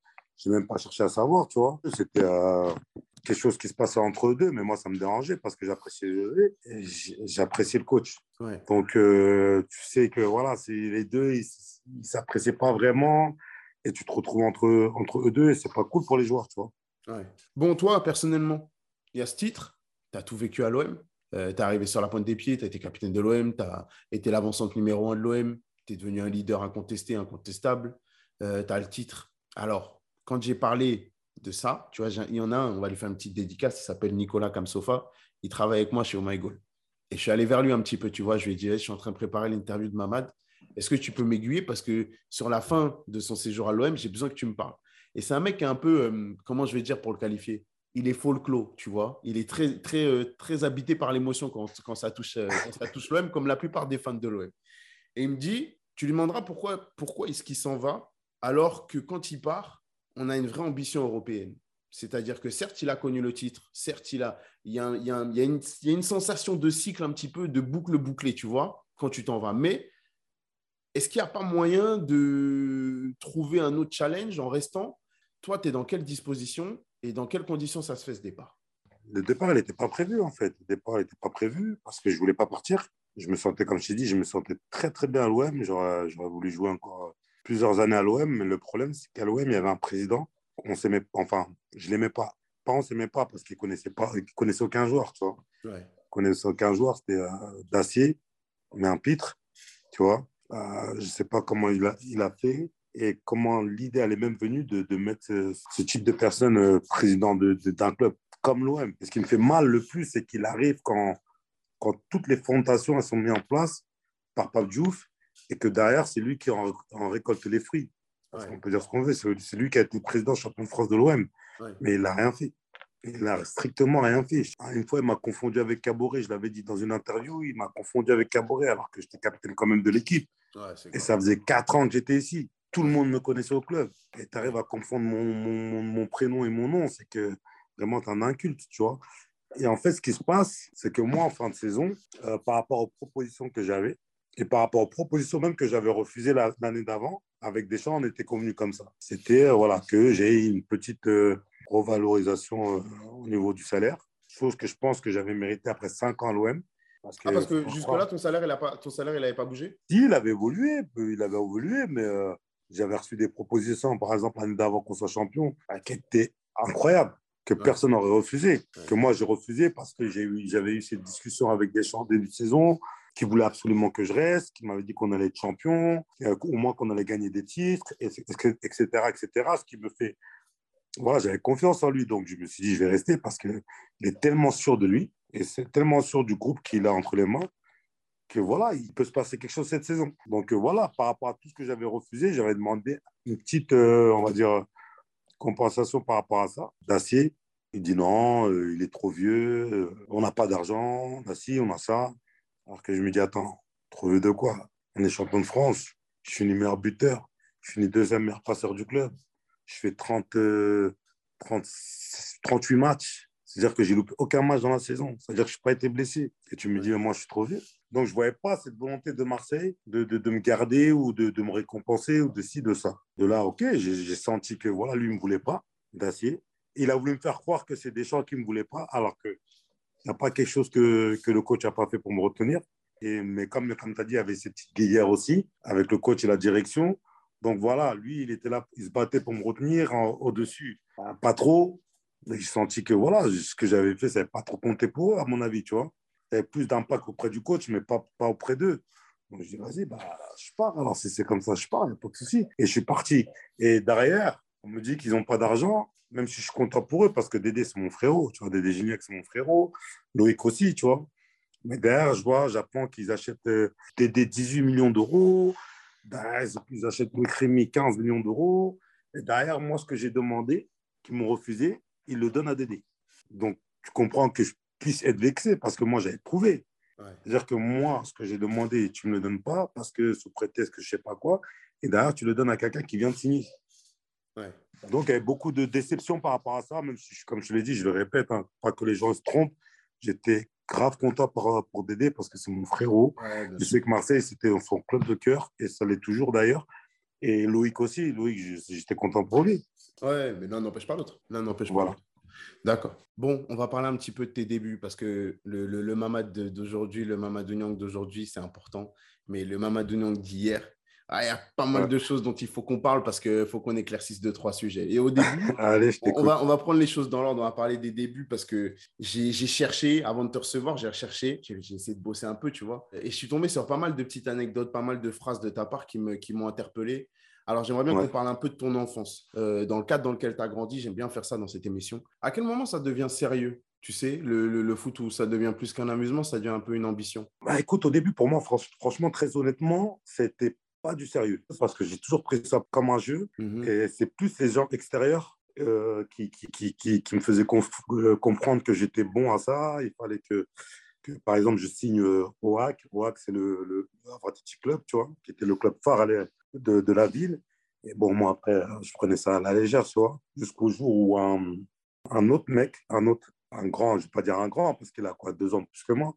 n'ai même pas cherché à savoir, tu vois. C'était euh, quelque chose qui se passait entre eux deux, mais moi, ça me dérangeait parce que j'appréciais le et j'appréciais le coach. Donc, euh, tu sais que voilà, les deux, ils ne s'appréciaient pas vraiment et tu te retrouves entre, entre eux deux et c'est pas cool pour les joueurs, tu vois. Bon, toi, personnellement, il y a ce titre, tu as tout vécu à l'OM. Euh, tu es arrivé sur la pointe des pieds, tu as été capitaine de l'OM, tu as été l'avancante numéro un de l'OM, tu es devenu un leader incontesté, incontestable, euh, tu as le titre. Alors, quand j'ai parlé de ça, tu vois, il y en a un, on va lui faire une petite dédicace, il s'appelle Nicolas Kamsofa, il travaille avec moi chez Oh My Goal. Et je suis allé vers lui un petit peu, tu vois, je lui ai dit, je suis en train de préparer l'interview de Mamad, est-ce que tu peux m'aiguiller? Parce que sur la fin de son séjour à l'OM, j'ai besoin que tu me parles. Et c'est un mec qui est un peu, euh, comment je vais dire pour le qualifier? Il est folklore, tu vois. Il est très, très, euh, très habité par l'émotion quand, quand, ça touche, quand ça touche l'OM, comme la plupart des fans de l'OM. Et il me dit, tu lui demanderas pourquoi, pourquoi est-ce qu'il s'en va, alors que quand il part, on a une vraie ambition européenne. C'est-à-dire que certes, il a connu le titre, certes, il, a, il, y a, il, y a, une sensation de cycle un petit peu, de boucle bouclée, tu vois, quand tu t'en vas. Mais est-ce qu'il n'y a pas moyen de trouver un autre challenge en restant? Toi, tu es dans quelle disposition et dans quelles conditions ça se fait ce départ? Le départ, il n'était pas prévu en fait. Le départ n'était pas prévu parce que je ne voulais pas partir je me sentais, comme je t'ai dit, je me sentais très très bien à l'OM. J'aurais, voulu jouer encore plusieurs années à l'OM, mais le problème, c'est qu'à l'OM, il y avait un président. On s'aimait, enfin, je l'aimais pas. Pas on s'aimait pas parce qu'il connaissait pas, il connaissait aucun joueur, tu vois. Ouais. Il connaissait aucun joueur, c'était euh, d'acier, mais un pitre, tu vois. Euh, je sais pas comment il a, il a fait et comment l'idée elle est même venue de, de mettre ce, type de personne euh, président d'un de, club comme l'OM. Ce qui me fait mal le plus, c'est qu'il arrive quand quand toutes les fondations elles sont mises en place par Pape Diouf et que derrière, c'est lui qui en, récolte les fruits. Qu'on peut dire ce qu'on veut, c'est lui qui a été président champion de France de l'OM, mais il n'a rien fait. Il n'a strictement rien fait. Une fois, il m'a confondu avec Caboret, je l'avais dit dans une interview, il m'a confondu avec Caboret alors que j'étais capitaine quand même de l'équipe. et ça faisait quatre ans que j'étais ici. Tout le monde me connaissait au club. Et tu arrives à confondre mon, mon, mon, prénom et mon nom, c'est que vraiment, tu es un inculte, tu vois. Et en fait, ce qui se passe, c'est que moi, en fin de saison, euh, par rapport aux propositions que j'avais, et par rapport aux propositions même que j'avais refusées l'année d'avant, avec des gens, on était convenus comme ça. C'était euh, voilà, que j'ai une petite euh, revalorisation au niveau du salaire, chose que je pense que j'avais mérité après 5 ans à l'OM. Parce que, ah, parce que jusque-là, ton salaire, il n'avait pas, ton salaire, il pas bougé? Si, il avait évolué, il avait évolué, mais j'avais reçu des propositions, par exemple, l'année d'avant qu'on soit champion, qui étaient incroyables que personne n'aurait refusé, que moi j'ai refusé parce que j'avais eu, eu cette discussion avec des champs début de saison. qui voulait absolument que je reste, qui m'avait dit qu'on allait être champion, au moins qu'on allait gagner des titres, etc., etc. Ce qui me fait. Voilà, j'avais confiance en lui, donc je me suis dit, je vais rester parce qu'il est tellement sûr de lui et c'est tellement sûr du groupe qu'il a entre les mains que voilà, il peut se passer quelque chose cette saison. Donc euh, voilà, par rapport à tout ce que j'avais refusé, j'avais demandé une petite, euh, on va dire, compensation par rapport à ça. Dacier, il dit non, euh, il est trop vieux, on n'a pas d'argent, Dacier, on a ça. Alors que je me dis, attends, trop vieux de quoi? On est champion de France, je suis meilleur buteur, je suis deuxième meilleur passeur du club, je fais 30, 30 38 matchs. C'est-à-dire que j'ai loupé aucun match dans la saison. C'est-à-dire que je n'ai pas été blessé. Et tu me dis, moi, je suis trop vieux. Donc, je ne voyais pas cette volonté de Marseille de, de, me garder ou de, de, me récompenser ou de ci, de ça. De là, OK, j'ai senti que voilà, lui ne me voulait pas d'acier. Il a voulu me faire croire que c'est des gens qui ne me voulaient pas, alors qu'il n'y a pas quelque chose que, que le coach n'a pas fait pour me retenir. Et, mais comme, comme tu as dit, il y avait cette petite aussi avec le coach et la direction. Donc voilà, lui, il était là, il se battait pour me retenir au-dessus. Pas trop. J'ai senti que voilà, ce que j'avais fait, ça n'avait pas trop compté pour eux, à mon avis, tu vois plus d'impact auprès du coach, mais pas, pas auprès d'eux. Donc je dis, vas-y, bah, je pars. Alors si c'est comme ça, je pars, il n'y a pas de souci. Et je suis parti. Et derrière, on me dit qu'ils n'ont pas d'argent, même si je suis content pour eux, parce que Dédé, c'est mon frérot. Tu vois, Dédé Gignac, c'est mon frérot. Loïc aussi, tu vois. Mais derrière, je vois, j'apprends qu'ils achètent euh, Dédé 18 millions d'euros. Derrière, ils achètent Louis Rémy 15 millions d'euros. Et derrière, moi, ce que j'ai demandé, qu'ils m'ont refusé, ils le donnent à Dédé. Donc, tu comprends que je puisse être vexé parce que moi, j'avais prouvé. C'est-à-dire que moi, ce que j'ai demandé, tu ne me le donnes pas parce que sous prétexte que je ne sais pas quoi, et d'ailleurs, tu le donnes à quelqu'un qui vient de signer. Donc, il y avait beaucoup de déception par rapport à ça, même si, comme je l'ai dit, je le répète, hein, pas que les gens se trompent. J'étais grave content pour, pour Dédé parce que c'est mon frérot. je sais que Marseille, c'était son club de cœur et ça l'est toujours d'ailleurs. Et Loïc aussi. Loïc, j'étais content pour lui. Ouais, mais l'un n'empêche pas l'autre. L'un n'empêche voilà. pas D'accord. Bon, on va parler un petit peu de tes débuts parce que le, le, le Mamad d'aujourd'hui, le Mamadou Niang d'aujourd'hui, c'est important. Mais le Mamadou Niang d'hier, ah, il y a pas mal de choses dont il faut qu'on parle parce qu'il faut qu'on éclaircisse deux, trois sujets. Et au début, on, va, on va prendre les choses dans l'ordre. On va parler des débuts parce que j'ai cherché, avant de te recevoir, j'ai recherché, j'ai essayé de bosser un peu, tu vois. Et je suis tombé sur pas mal de petites anecdotes, pas mal de phrases de ta part qui m'ont qui interpellé. Alors, j'aimerais bien qu'on parle un peu de ton enfance. Euh, dans le cadre dans lequel tu as grandi, j'aime bien faire ça dans cette émission. À quel moment ça devient sérieux tu sais, le, le, foot où ça devient plus qu'un amusement, ça devient un peu une ambition? Bah, Écoute, au début, pour moi, franchement, très honnêtement, c'était pas du sérieux. Parce que j'ai toujours pris ça comme un jeu. Mmh et c'est plus les gens extérieurs euh, qui, qui, qui, qui, me faisaient euh, comprendre que j'étais bon à ça. Il fallait que, que par exemple, je signe au HAC. Au HAC, c'est le, le Club, tu vois, qui était le club phare à de, de, la ville. Et bon, moi, après, je prenais ça à la légère, tu vois, jusqu'au jour où un, un, autre mec, un autre, un grand, je ne vais pas dire un grand, parce qu'il a quoi, deux ans plus que moi,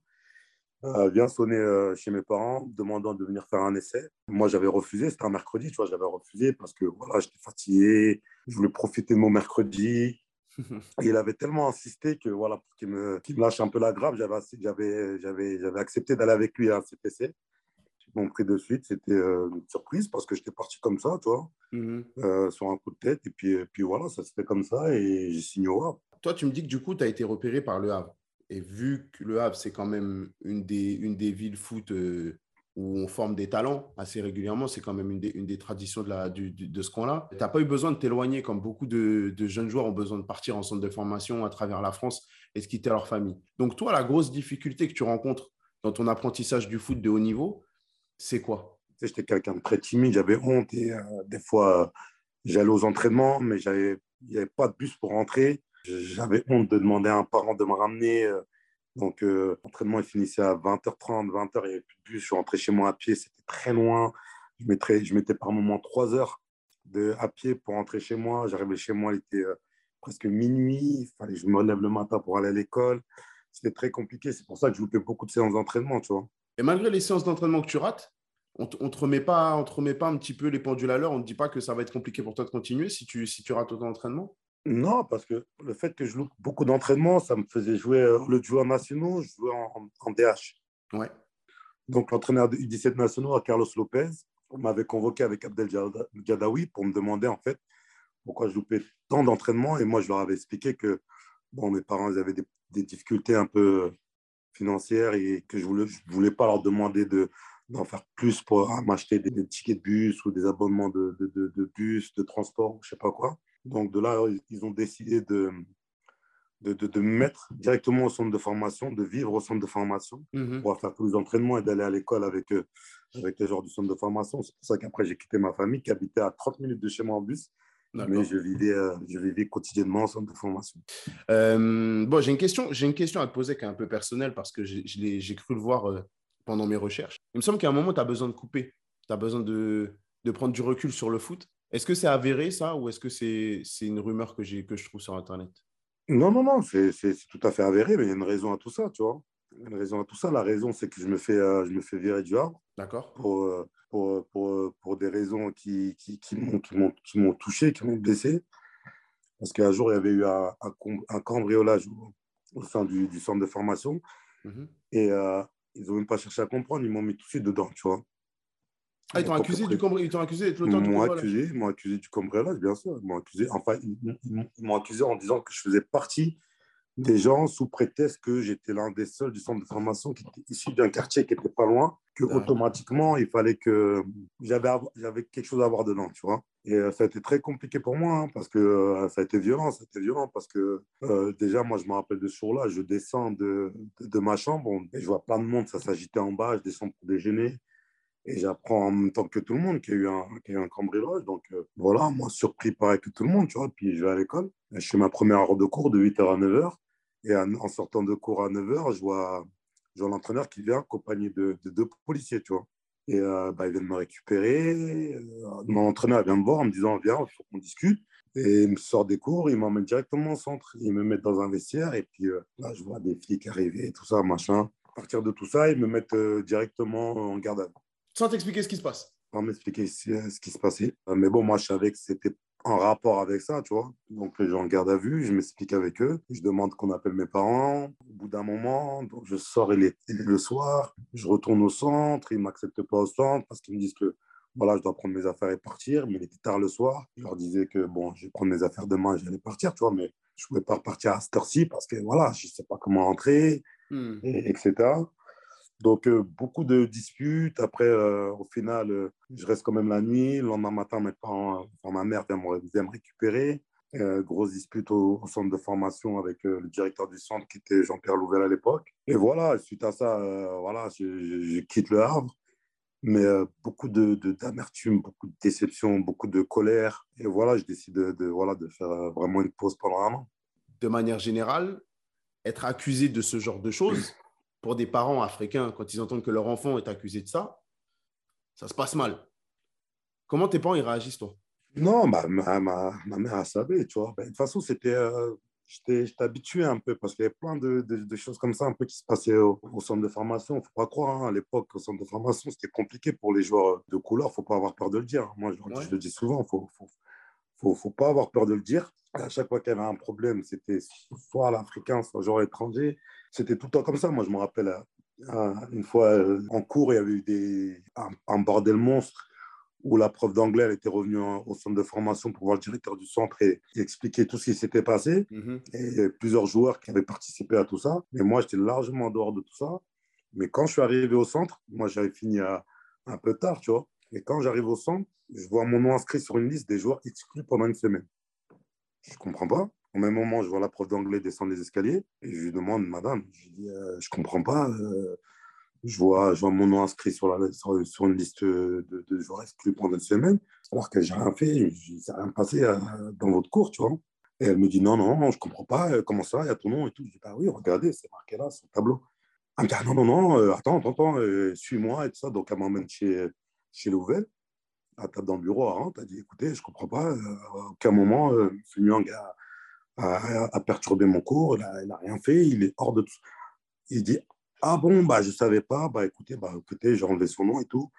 euh, vient sonner euh, chez mes parents, demandant de venir faire un essai. Moi, j'avais refusé, c'était un mercredi, tu vois, j'avais refusé parce que voilà, j'étais fatigué, je voulais profiter de mon mercredi. Et il avait tellement insisté que voilà, pour qu'il me, me, lâche un peu la grappe, j'avais accepté d'aller avec lui à cet essai m'ont pris de suite. C'était euh, une surprise parce que j'étais parti comme ça, toi, mmh euh, sur un coup de tête. Et puis, et puis voilà, ça se fait comme ça et j'ai signé au Havre. Toi, tu me dis que du coup, tu as été repéré par le Havre. Et vu que le Havre, c'est quand même une des, une des villes foot euh, où on forme des talents assez régulièrement, c'est quand même une des, une des traditions de, la, du, de ce coin-là. Tu n'as pas eu besoin de t'éloigner comme beaucoup de, de, jeunes joueurs ont besoin de partir en centre de formation à travers la France et de quitter leur famille. Donc toi, la grosse difficulté que tu rencontres dans ton apprentissage du foot de haut niveau, c'est quoi? J'étais quelqu'un de très timide, j'avais honte euh, des fois, j'allais aux entraînements, mais il n'y avait pas de bus pour rentrer. J'avais honte de demander à un parent de me ramener. Euh, donc, euh, l'entraînement, il finissait à 20h30, 20h, il n'y avait plus de bus. Je rentré chez moi à pied, c'était très loin. Je mettais, par moment 3 heures à pied pour rentrer chez moi. J'arrivais chez moi, il était presque minuit. Fallait que je me relève le matin pour aller à l'école. C'était très compliqué. C'est pour ça que je loupais beaucoup de séances d'entraînement. Et malgré les séances d'entraînement que tu rates, on ne te, remet pas, on te remet pas un petit peu les pendules à l'heure. On ne te dit pas que ça va être compliqué pour toi de continuer si tu, si tu rates autant d'entraînement Non, parce que le fait que je loupe beaucoup d'entraînement, ça me faisait jouer euh, le joueur national, je jouais en, DH. Ouais. Donc l'entraîneur du 17 nationaux, Carlos Lopez, m'avait convoqué avec Abdel Gadawi pour me demander en fait pourquoi je loupais tant d'entraînement. Et moi, je leur avais expliqué que bon, mes parents avaient des, des difficultés un peu financière et que je voulais, je voulais pas leur demander de, d'en faire plus pour m'acheter des, tickets de bus ou des abonnements de, de, de, bus, de transport, je sais pas quoi. Donc de là, ils ont décidé de, de, de, me mettre directement au centre de formation, de vivre au centre de formation, mhm. pour faire tous les entraînements et d'aller à l'école avec, eux, avec les gens du centre de formation. C'est pour ça qu'après, j'ai quitté ma famille qui habitait à 30 minutes de chez moi en bus. Mais je vivais, euh, je vivais quotidiennement au centre de formation. Euh, bon, j'ai une, question, une question à te poser qui est un peu personnelle parce que j'ai cru le voir euh, pendant mes recherches. Il me semble qu'à un moment, tu as besoin de couper. Tu as besoin de, de, prendre du recul sur le foot. Est-ce que c'est avéré ça ou est-ce que c'est une rumeur que, que je trouve sur Internet? Non, non, non, c'est tout à fait avéré, mais il y a une raison à tout ça, tu vois. Une raison à tout ça. La raison, c'est que je me fais, euh, je me fais virer du Havre. D'accord. Pour, euh, pour, pour, pour, des raisons qui, qui, qui m'ont touché, qui m'ont blessé. Parce qu'un jour, il y avait eu un, un, cambriolage au, sein du, du, centre de formation. Mhm. Et euh, ils n'ont même pas cherché à comprendre, ils m'ont mis tout de suite dedans, tu vois. Ah, ils t'ont accusé du cambriolage Ils t'ont accusé Ils accusé, m'ont accusé du cambriolage, bien sûr. Ils m'ont accusé, enfin, ils, m'ont accusé en disant que je faisais partie des gens sous prétexte que j'étais l'un des seuls du centre de formation qui était issu d'un quartier qui n'était pas loin, que automatiquement, il fallait que j'avais, j'avais quelque chose à voir dedans, tu vois. Et euh, ça a été très compliqué pour moi, hein, parce que euh, ça a été violent, ça a été violent, parce que euh, déjà, moi, je me rappelle de ce jour-là, je descends de, de, de, ma chambre, et je vois plein de monde, ça s'agitait en bas, je descends pour déjeuner, et j'apprends en même temps que tout le monde qu'il y a eu un, qu'il y a eu un cambriolage. Donc euh, voilà, moi, surpris pareil que tout le monde, tu vois. Puis je vais à l'école. Je fais ma première heure de cours de 8h à 9h. Et en, sortant de cours à 9h, je vois, je vois l'entraîneur qui vient accompagné de, deux policiers, tu vois. Et euh, bah, ils viennent me récupérer. Euh, mon entraîneur vient me voir en me disant Viens, il faut qu'on discute. Et il me sort des cours, il m'emmène directement au centre. Il me met dans un vestiaire. Et puis là, je vois des flics arriver, tout ça, machin. À partir de tout ça, ils me mettent directement en garde à vue sans t'expliquer ce qui se passe. Sans m'expliquer ce qui se passait. Euh, mais bon, moi, je savais que c'était en rapport avec ça, tu vois. Donc, les gens garde à vue, je m'explique avec eux. Je demande qu'on appelle mes parents. Au bout d'un moment, donc je sors il est, le soir. Je retourne au centre. Ils ne m'acceptent pas au centre parce qu'ils me disent que voilà, je dois prendre mes affaires et partir. Mais il était tard le soir. Je leur disais que bon, je vais prendre mes affaires demain et j'allais partir, tu vois. Mais je ne pouvais pas repartir à cette heure-ci parce que voilà, je ne sais pas comment rentrer, hmm. et, etc. Donc, euh, beaucoup de disputes. Après, euh, au final, euh, je reste quand même la nuit. Le lendemain matin, parents, ma mère vient me, récupérer. grosse dispute au, centre de formation avec le directeur du centre qui était Jean-Pierre Louvel à l'époque. Et voilà, suite à ça, voilà, je, quitte le Havre. Mais beaucoup d'amertume, de, beaucoup de déception, beaucoup de colère. Et voilà, je décide de, voilà, de faire vraiment une pause pendant un an. De manière générale, être accusé de ce genre de choses, pour des parents africains, quand ils entendent que leur enfant est accusé de ça, ça se passe mal. Comment tes parents ils réagissent, toi? Non, ma, ma, ma, mère, a savait, tu vois. Ben, de toute façon, c'était, euh, j'étais, habitué un peu parce qu'il y avait plein de, de, choses comme ça un peu qui se passaient au, centre de formation. Il ne faut pas croire, hein, à l'époque, au centre de formation, c'était compliqué pour les joueurs de couleur. Il ne faut pas avoir peur de le dire. Moi, je, je le dis souvent, il faut, faut, faut, faut, pas avoir peur de le dire. À chaque fois qu'il y avait un problème, c'était soit l'Africain, soit genre étranger. C'était tout le temps comme ça. Moi, je me rappelle euh, une fois euh, en cours, il y avait eu des, un, bordel monstre où la prof d'anglais était revenue au centre de formation pour voir le directeur du centre et, expliquer tout ce qui s'était passé. Mm-hmm. Et plusieurs joueurs qui avaient participé à tout ça. Mais moi, j'étais largement en dehors de tout ça. Mais quand je suis arrivé au centre, moi, j'avais fini un peu tard, tu vois. Et quand j'arrive au centre, je vois mon nom inscrit sur une liste des joueurs exclus pendant une semaine. Je ne comprends pas. Au même moment, je vois la prof d'anglais descendre les escaliers et je lui demande, madame, je dis, euh, je comprends pas. Euh, je, vois, je vois mon nom inscrit sur, une liste de, de, joueurs exclus pendant une semaine, alors que j'ai rien fait, je n'ai rien passé euh, dans votre cours, tu vois. Et elle me dit, non, non, je ne comprends pas, comment ça, il y a ton nom et tout. Je dis, bah oui, regardez, c'est marqué là, sur le tableau. Elle me dit, ah, non, non, non, attends, attends, attends suis-moi et tout ça. Donc, elle m'emmène chez, chez Louvel à table dans le bureau à Rente, a dit écoutez, je comprends pas, euh, à aucun moment, euh, a, a, perturbé mon cours, il n'a rien fait, il est hors de tout. Il dit ah bon, bah, je ne savais pas, bah, écoutez, bah, écoutez j'ai enlevé son nom et tout.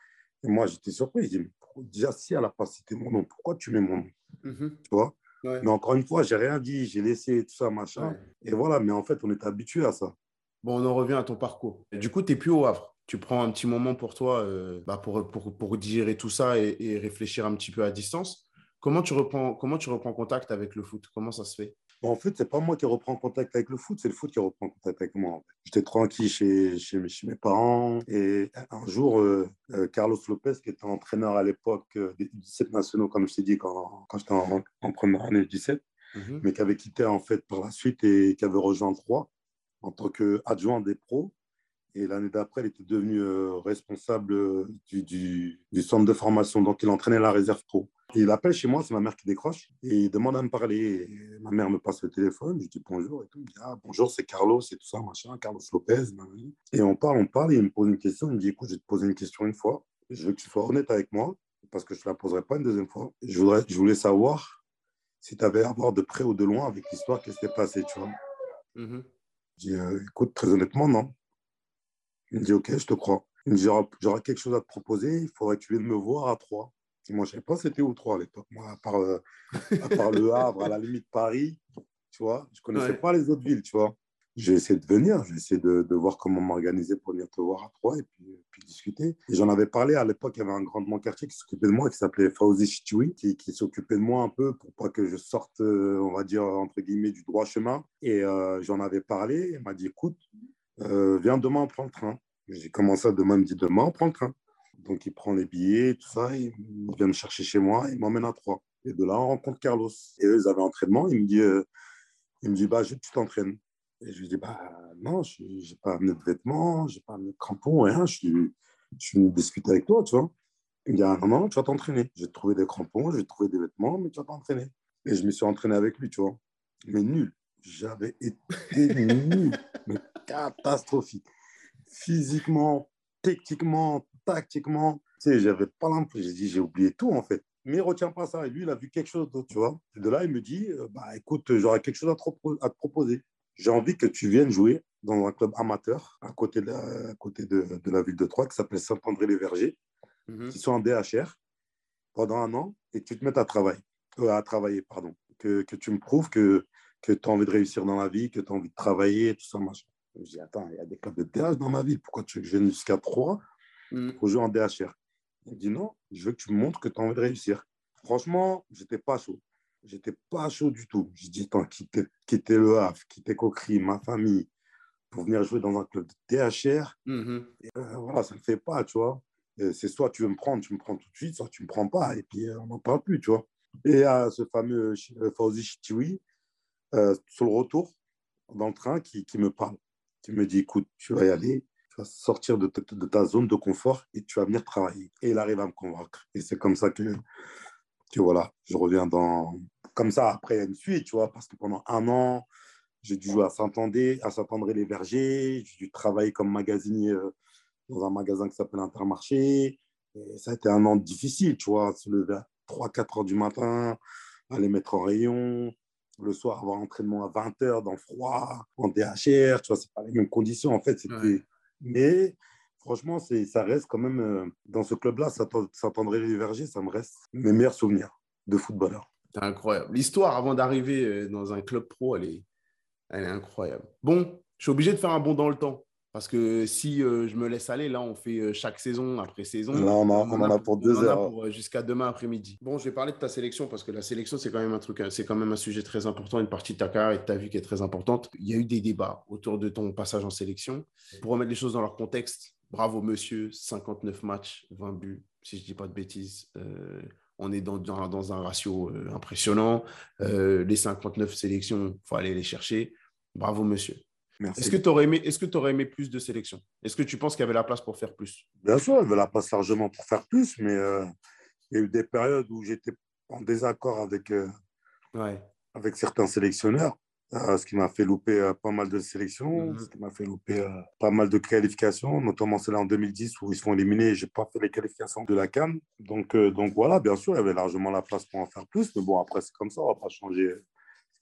Et moi, j'étais surpris. Je dis déjà, si elle n'a pas cité mon nom, pourquoi tu mets mon nom? Mm-hmm. Tu vois? Mais encore une fois, j'ai rien dit, j'ai laissé tout ça, machin. Et voilà, mais en fait, on est habitué à ça. Bon, on en revient à ton parcours. Du coup, tu n'es plus au Havre tu prends un petit moment pour toi euh, bah pour, pour, pour, digérer tout ça et, réfléchir un petit peu à distance. Comment tu reprends, comment tu reprends contact avec le foot? Comment ça se fait? En fait, c'est pas moi qui reprends contact avec le foot, c'est le foot qui reprend contact avec moi. J'étais tranquille chez, chez, mes parents et un jour, euh, euh, Carlos Lopez, qui était entraîneur à l'époque euh, des 17 nationaux, comme je t'ai dit quand, quand j'étais en, première année 17, mhm. mais qui avait quitté en fait par la suite et qui avait rejoint 3 en tant qu'adjoint des pros. Et l'année d'après, il était devenu responsable du, du, du, centre de formation. Donc, il entraînait la réserve pro il appelle chez moi, c'est ma mère qui décroche, et il demande à me parler. ma mère me passe le téléphone, je dis bonjour et tout. Il me dit ah, bonjour, c'est Carlos et tout ça, machin, Carlos Lopez. Et on parle, on parle, et il me pose une question. Il me dit écoute, je vais te poser une question une fois. Je veux que tu sois honnête avec moi, parce que je ne la poserai pas une deuxième fois. Je, voudrais, je voulais savoir si tu avais à voir de près ou de loin avec l'histoire qui s'était passée, tu vois. Mm-hmm. Je dis euh, écoute, très honnêtement, non. Il me dit ok, je te crois. Il me dit j'aurai quelque chose à te proposer, il faudrait que tu viennes me voir à trois. Moi, je ne savais pas c'était où trois à l'époque. Moi, à part, euh, à part, Le Havre, à la limite Paris, tu vois, je ne connaissais pas les autres villes, tu vois. J'ai essayé de venir, j'ai essayé de, de, voir comment m'organiser pour venir te voir à Troyes et puis, puis discuter. Et j'en avais parlé à l'époque, il y avait un grand de mon quartier qui s'occupait de moi, qui s'appelait Fauzi Chitoui, qui, qui s'occupait de moi un peu pour pas que je sorte, euh, on va dire, entre guillemets, du droit chemin. Et euh, j'en avais parlé, il m'a dit, écoute, viens demain, on prend le train. J'ai commencé à demain, il me dit, demain, on prend le train. Donc, il prend les billets, tout ça, il vient me chercher chez moi, il m'emmène à Troyes. Et de là, on rencontre Carlos. Et eux, ils avaient entraînement. Il me dit, euh, il me dit bah, je, tu t'entraînes. Et je lui dis, bah, non, je n'ai pas amené de vêtements, je n'ai pas amené de crampons, rien. Je suis, je suis venu discuter avec toi, tu vois. Il me dit, ah, non, tu vas t'entraîner. J'ai trouvé des crampons, j'ai trouvé des vêtements, mais tu vas t'entraîner. Et je me suis entraîné avec lui, tu vois. Mais nul. J'avais été nul, mais catastrophique. Physiquement, techniquement, tactiquement. Tu sais, j'avais pas l'impression. J'ai dit, j'ai oublié tout, en fait. Mais il retient pas ça. Et lui, il a vu quelque chose d'autre, tu vois. Et de là, il me dit, euh, bah, écoute, j'aurais quelque chose à te, à te proposer. J'ai envie que tu viennes jouer dans un club amateur à côté de la, à côté de, de la ville de Troyes qui s'appelle Saint-André-les-Vergers, mhm. qui sont en DHR pendant un an et que tu te mettes à travailler, euh, à travailler pardon. Que, que, tu me prouves que, que tu as envie de réussir dans la vie, que tu as envie de travailler, tout ça, machin. Je dis, attends, il y a des clubs de DH dans ma ville, pourquoi tu veux que je vienne jusqu'à Troyes mm. pour jouer en DHR. Il dit non, je veux que tu me montres que tu as envie de réussir. Franchement, j'étais pas chaud. J'étais pas chaud du tout. Je dis, attends, quitter, quitter le Havre, quitter Coquerie, ma famille, pour venir jouer dans un club de DHR, mm-hmm. euh, voilà, ça ne fait pas, tu vois. C'est soit tu veux me prendre, tu me prends tout de suite, soit tu ne me prends pas, et puis euh, on n'en parle plus, tu vois. Et à ce fameux euh, Fauzi Chitiwi, sur le retour, dans le train, qui, qui me parle, qui me dit, écoute, tu vas y aller, tu vas sortir de ta, zone de confort et tu vas venir travailler. Et il arrive à me convaincre. Et c'est comme ça que, que voilà, je reviens dans. Comme ça, après, il y a une suite, tu vois, parce que pendant un an, j'ai dû jouer à Saint-André, à Saint-André-les-Vergers, j'ai dû travailler comme magasinier euh, dans un magasin qui s'appelle Intermarché. Et ça a été un an difficile, tu vois, se lever à 3-4 heures du matin, aller mettre en rayon, le soir avoir entraînement à 20 heures dans le froid, en DHR, tu vois, c'est pas les mêmes conditions en fait. C'était mais franchement, ça reste quand même, euh, dans ce club-là, Saint-André Verger, ça me reste mes meilleurs souvenirs de footballeur. C'est incroyable. L'histoire avant d'arriver euh, dans un club pro, elle est, elle est incroyable. Bon, je suis obligé de faire un bond dans le temps. Parce que si euh, je me laisse aller, là, on fait euh, chaque saison après saison. on, en, a, pour deux heures. Euh, jusqu'à demain après-midi. Bon, je vais parler de ta sélection parce que la sélection, c'est quand même un truc, c'est quand même un sujet très important, une partie de ta carrière et de ta vie qui est très importante. Il y a eu des débats autour de ton passage en sélection. Pour remettre les choses dans leur contexte, bravo monsieur, 59 matchs, 20 buts, si je ne dis pas de bêtises. on est dans, dans, un ratio impressionnant. les 59 sélections, il faut aller les chercher. Bravo monsieur. Est-ce que tu aurais, aimé, est aurais aimé plus de sélections Est-ce que tu penses qu'il y avait la place pour faire plus? Bien sûr, il y avait la place largement pour faire plus, mais euh, il y a eu des périodes où j'étais en désaccord avec, euh, avec certains sélectionneurs, euh, ce qui m'a fait louper pas mal de sélections, mhm. ce qui m'a fait louper pas mal de qualifications, notamment celle en 2010 où ils sont éliminés et je n'ai pas fait les qualifications de la Cannes. Donc, donc voilà, bien sûr, il y avait largement la place pour en faire plus, mais bon, après, c'est comme ça, on ne va pas changer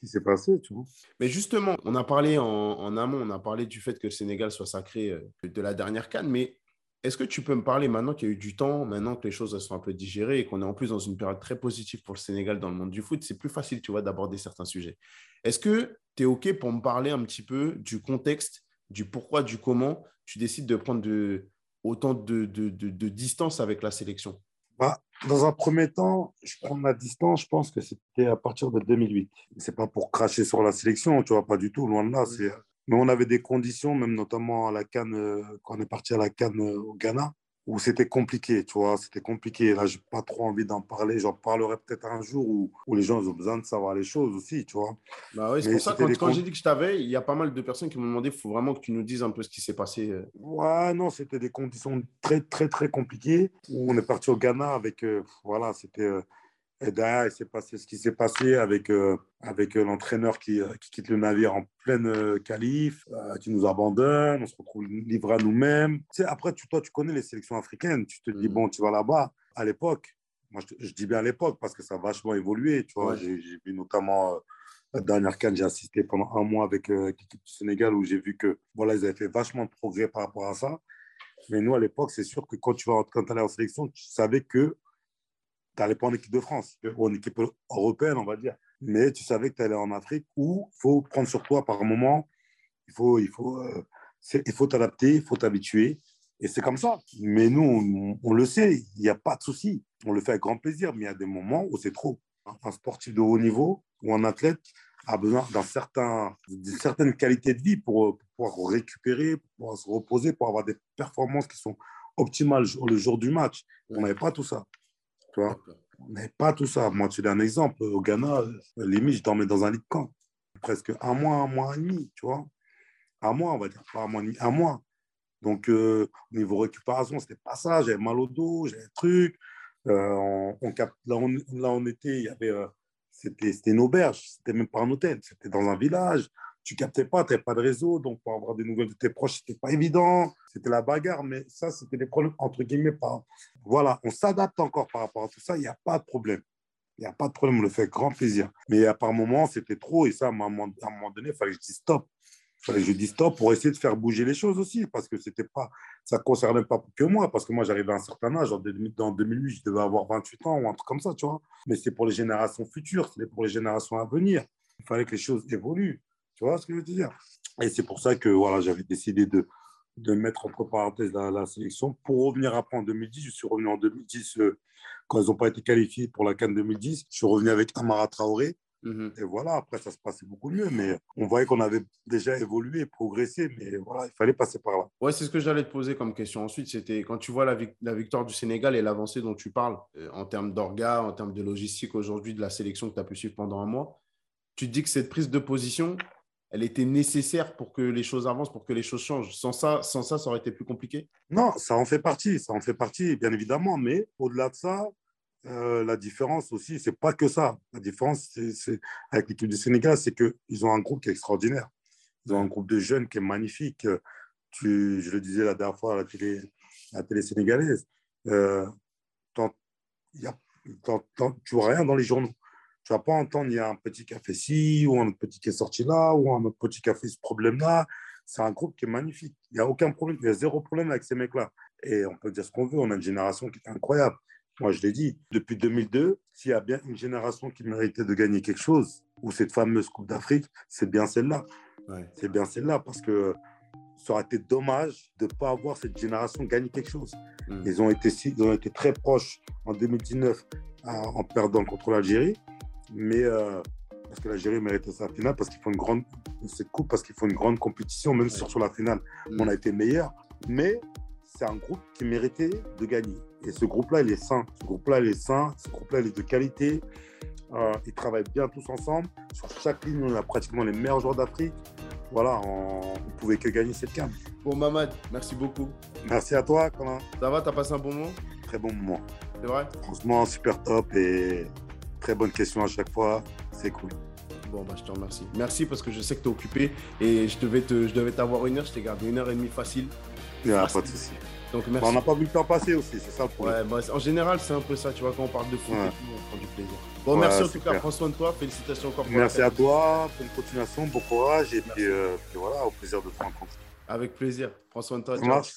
qui s'est passé. Mais justement, on a parlé en, amont, on a parlé du fait que le Sénégal soit sacré euh, de la dernière canne, mais est-ce que tu peux me parler maintenant qu'il y a eu du temps, maintenant que les choses sont un peu digérées et qu'on est en plus dans une période très positive pour le Sénégal dans le monde du foot, c'est plus facile, tu vois, d'aborder certains sujets. Est-ce que tu es OK pour me parler un petit peu du contexte, du pourquoi, du comment tu décides de prendre autant de, distance avec la sélection? Bah, Dans un premier temps, je prends ma distance, je pense que c'était à partir de 2008. C'est pas pour cracher sur la sélection, tu vois, pas du tout, loin de là. Mais on avait des conditions, même notamment à la Cannes, euh, quand on est parti à la Cannes euh, au Ghana, où c'était compliqué, tu vois, c'était compliqué. Là, j'ai pas trop envie d'en parler. J'en parlerai peut-être un jour où, où, les gens ont besoin de savoir les choses aussi, tu vois. Bah oui, c'est pour ça quand, quand j'ai dit que je t'avais, il y a pas mal de personnes qui m'ont demandé, il faut vraiment que tu nous dises un peu ce qui s'est passé. Euh. Ouais, non, c'était des conditions très, très, très compliquées. Où on est parti au Ghana avec, euh, voilà, c'était euh, et derrière, il s'est passé ce qui s'est passé avec, euh, avec euh, l'entraîneur qui, euh, qui, quitte le navire en pleine qualif, qui nous abandonne, on se retrouve livré à nous-mêmes. Tu sais, après, tu, toi, tu connais les sélections africaines, tu te dis, mm. bon, tu vas là-bas. À l'époque, moi, je, dis bien à l'époque parce que ça a vachement évolué. Tu vois, j'ai vu notamment la dernière canne, j'ai assisté pendant un mois avec l'équipe du Sénégal où j'ai vu que voilà, ils avaient fait vachement de progrès par rapport à ça. Mais nous, à l'époque, c'est sûr que quand tu vas quand allais en sélection, tu savais que tu n'allais pas en équipe de France, ou en équipe européenne, on va dire. Mais tu savais que tu allais en Afrique où il faut prendre sur toi par moment, il faut il faut, euh, il faut t'adapter, il faut t'habituer. Et c'est comme ça. Mais nous, on, le sait, il n'y a pas de souci. On le fait avec grand plaisir, mais il y a des moments où c'est trop. Un sportif de haut niveau ou un athlète a besoin d'une certain, certaine qualité de vie pour, pour, pouvoir récupérer, pour pouvoir se reposer, pour avoir des performances qui sont optimales le jour du match. On n'avait pas tout ça. Tu vois Mais pas tout ça. Moi, tu donne un exemple. Au Ghana, euh, limite, je dormais dans un lit de camp. Presque un mois, un mois et demi, tu vois. Un mois, on va dire. Pas un mois, un mois. Donc, euh, au niveau récupération, c'était pas ça. J'avais mal au dos, j'avais des trucs. Euh, on, cap... là, on, là, on était, il y avait, c'était, c'était une auberge, c'était même pas un hôtel, c'était dans un village tu captais pas, tu n'avais pas de réseau, donc pour avoir des nouvelles de tes proches, c'était pas évident. C'était la bagarre, mais ça, c'était des problèmes entre guillemets. Pas... Voilà, on s'adapte encore par rapport à tout ça, il n'y a pas de problème. Il n'y a pas de problème, on le fait avec grand plaisir. Mais à par moments, c'était trop, et ça, à un moment, donné, il fallait que je dise stop. Il fallait que je dise stop pour essayer de faire bouger les choses aussi, parce que c'était pas, ça ne concernait pas que moi, parce que moi, j'arrivais à un certain âge, en 2008, je devais avoir 28 ans ou un truc comme ça, tu vois. Mais c'est pour les générations futures, c'est pour les générations à venir. Il fallait que les choses évoluent. Tu vois ce que je veux dire? Et c'est pour ça que voilà, j'avais décidé de, de mettre entre parenthèses la, la, sélection. Pour revenir après en 2010, je suis revenu en 2010 euh, quand ils n'ont pas été qualifiés pour la Cannes 2010. Je suis revenu avec Amara Traoré. Mhm. Et voilà, après, ça se passait beaucoup mieux. Mais on voyait qu'on avait déjà évolué, progressé. Mais voilà, il fallait passer par là. Ouais, c'est ce que j'allais te poser comme question ensuite. C'était quand tu vois la, la victoire du Sénégal et l'avancée dont tu parles, euh, en termes d'orga, en termes de logistique aujourd'hui de la sélection que tu as pu suivre pendant un mois, tu te dis que cette prise de position, elle était nécessaire pour que les choses avancent, pour que les choses changent. Sans ça, sans ça, ça aurait été plus compliqué? Non, ça en fait partie, ça en fait partie, bien évidemment. Mais au-delà de ça, euh, la différence aussi, c'est pas que ça. La différence, c'est avec l'équipe du Sénégal, c'est qu'ils ont un groupe qui est extraordinaire. Ils ont un groupe de jeunes qui est magnifique. Tu, je le disais la dernière fois à la télé, la télé sénégalaise. Euh, a, tu vois rien dans les journaux. Tu vas pas entendre, il y a un petit café ci, ou un petit qui est sorti là, ou un autre petit café ce problème-là. C'est un groupe qui est magnifique. Il n'y a aucun problème, il y a zéro problème avec ces mecs-là. Et on peut dire ce qu'on veut, on a une génération qui est incroyable. Moi, je l'ai dit, depuis 2002, s'il y a bien une génération qui méritait de gagner quelque chose, ou cette fameuse Coupe d'Afrique, c'est bien celle-là. C'est bien celle-là, parce que ça aurait été dommage de ne pas avoir cette génération gagner quelque chose. Mm. Ils, ont été, ils ont été très proches en 2019 en perdant contre l'Algérie mais euh, parce que l'Algérie méritait sa finale, parce qu'il faut une grande cette coupe, parce une grande compétition, même sur, sur la finale, mm. on a été meilleur. Mais c'est un groupe qui méritait de gagner. Et ce groupe-là, il est sain. Ce groupe-là, il est sain. Ce groupe-là, il est de qualité. Euh, ils travaillent bien tous ensemble. Sur chaque ligne, on a pratiquement les meilleurs joueurs d'Afrique. Voilà, on ne pouvait que gagner cette carte. Bon, Mamad, merci beaucoup. Merci à toi, Colin. Ça va, t'as passé un bon moment? Très bon moment. C'est vrai? Franchement, super top et Très bonne question à chaque fois. C'est cool. Bon, bah, je te remercie. Merci parce que je sais que tu es occupé et je devais, te, je devais t'avoir une heure. Je t'ai gardé une heure et demie facile. Il pas de souci. Donc, merci. Bah, on n'a pas vu le temps passer aussi, c'est ça le problème. Ouais, bah, en général, c'est un peu ça. Tu vois, quand on parle de foot, on prend du plaisir. Bon, merci en tout cas. Prends soin de toi. Félicitations encore pour Merci à toi. Bonne continuation. Bon courage. Et puis, euh, puis, voilà, au plaisir de te rencontrer. Avec plaisir. Prends soin de toi. Ça marche.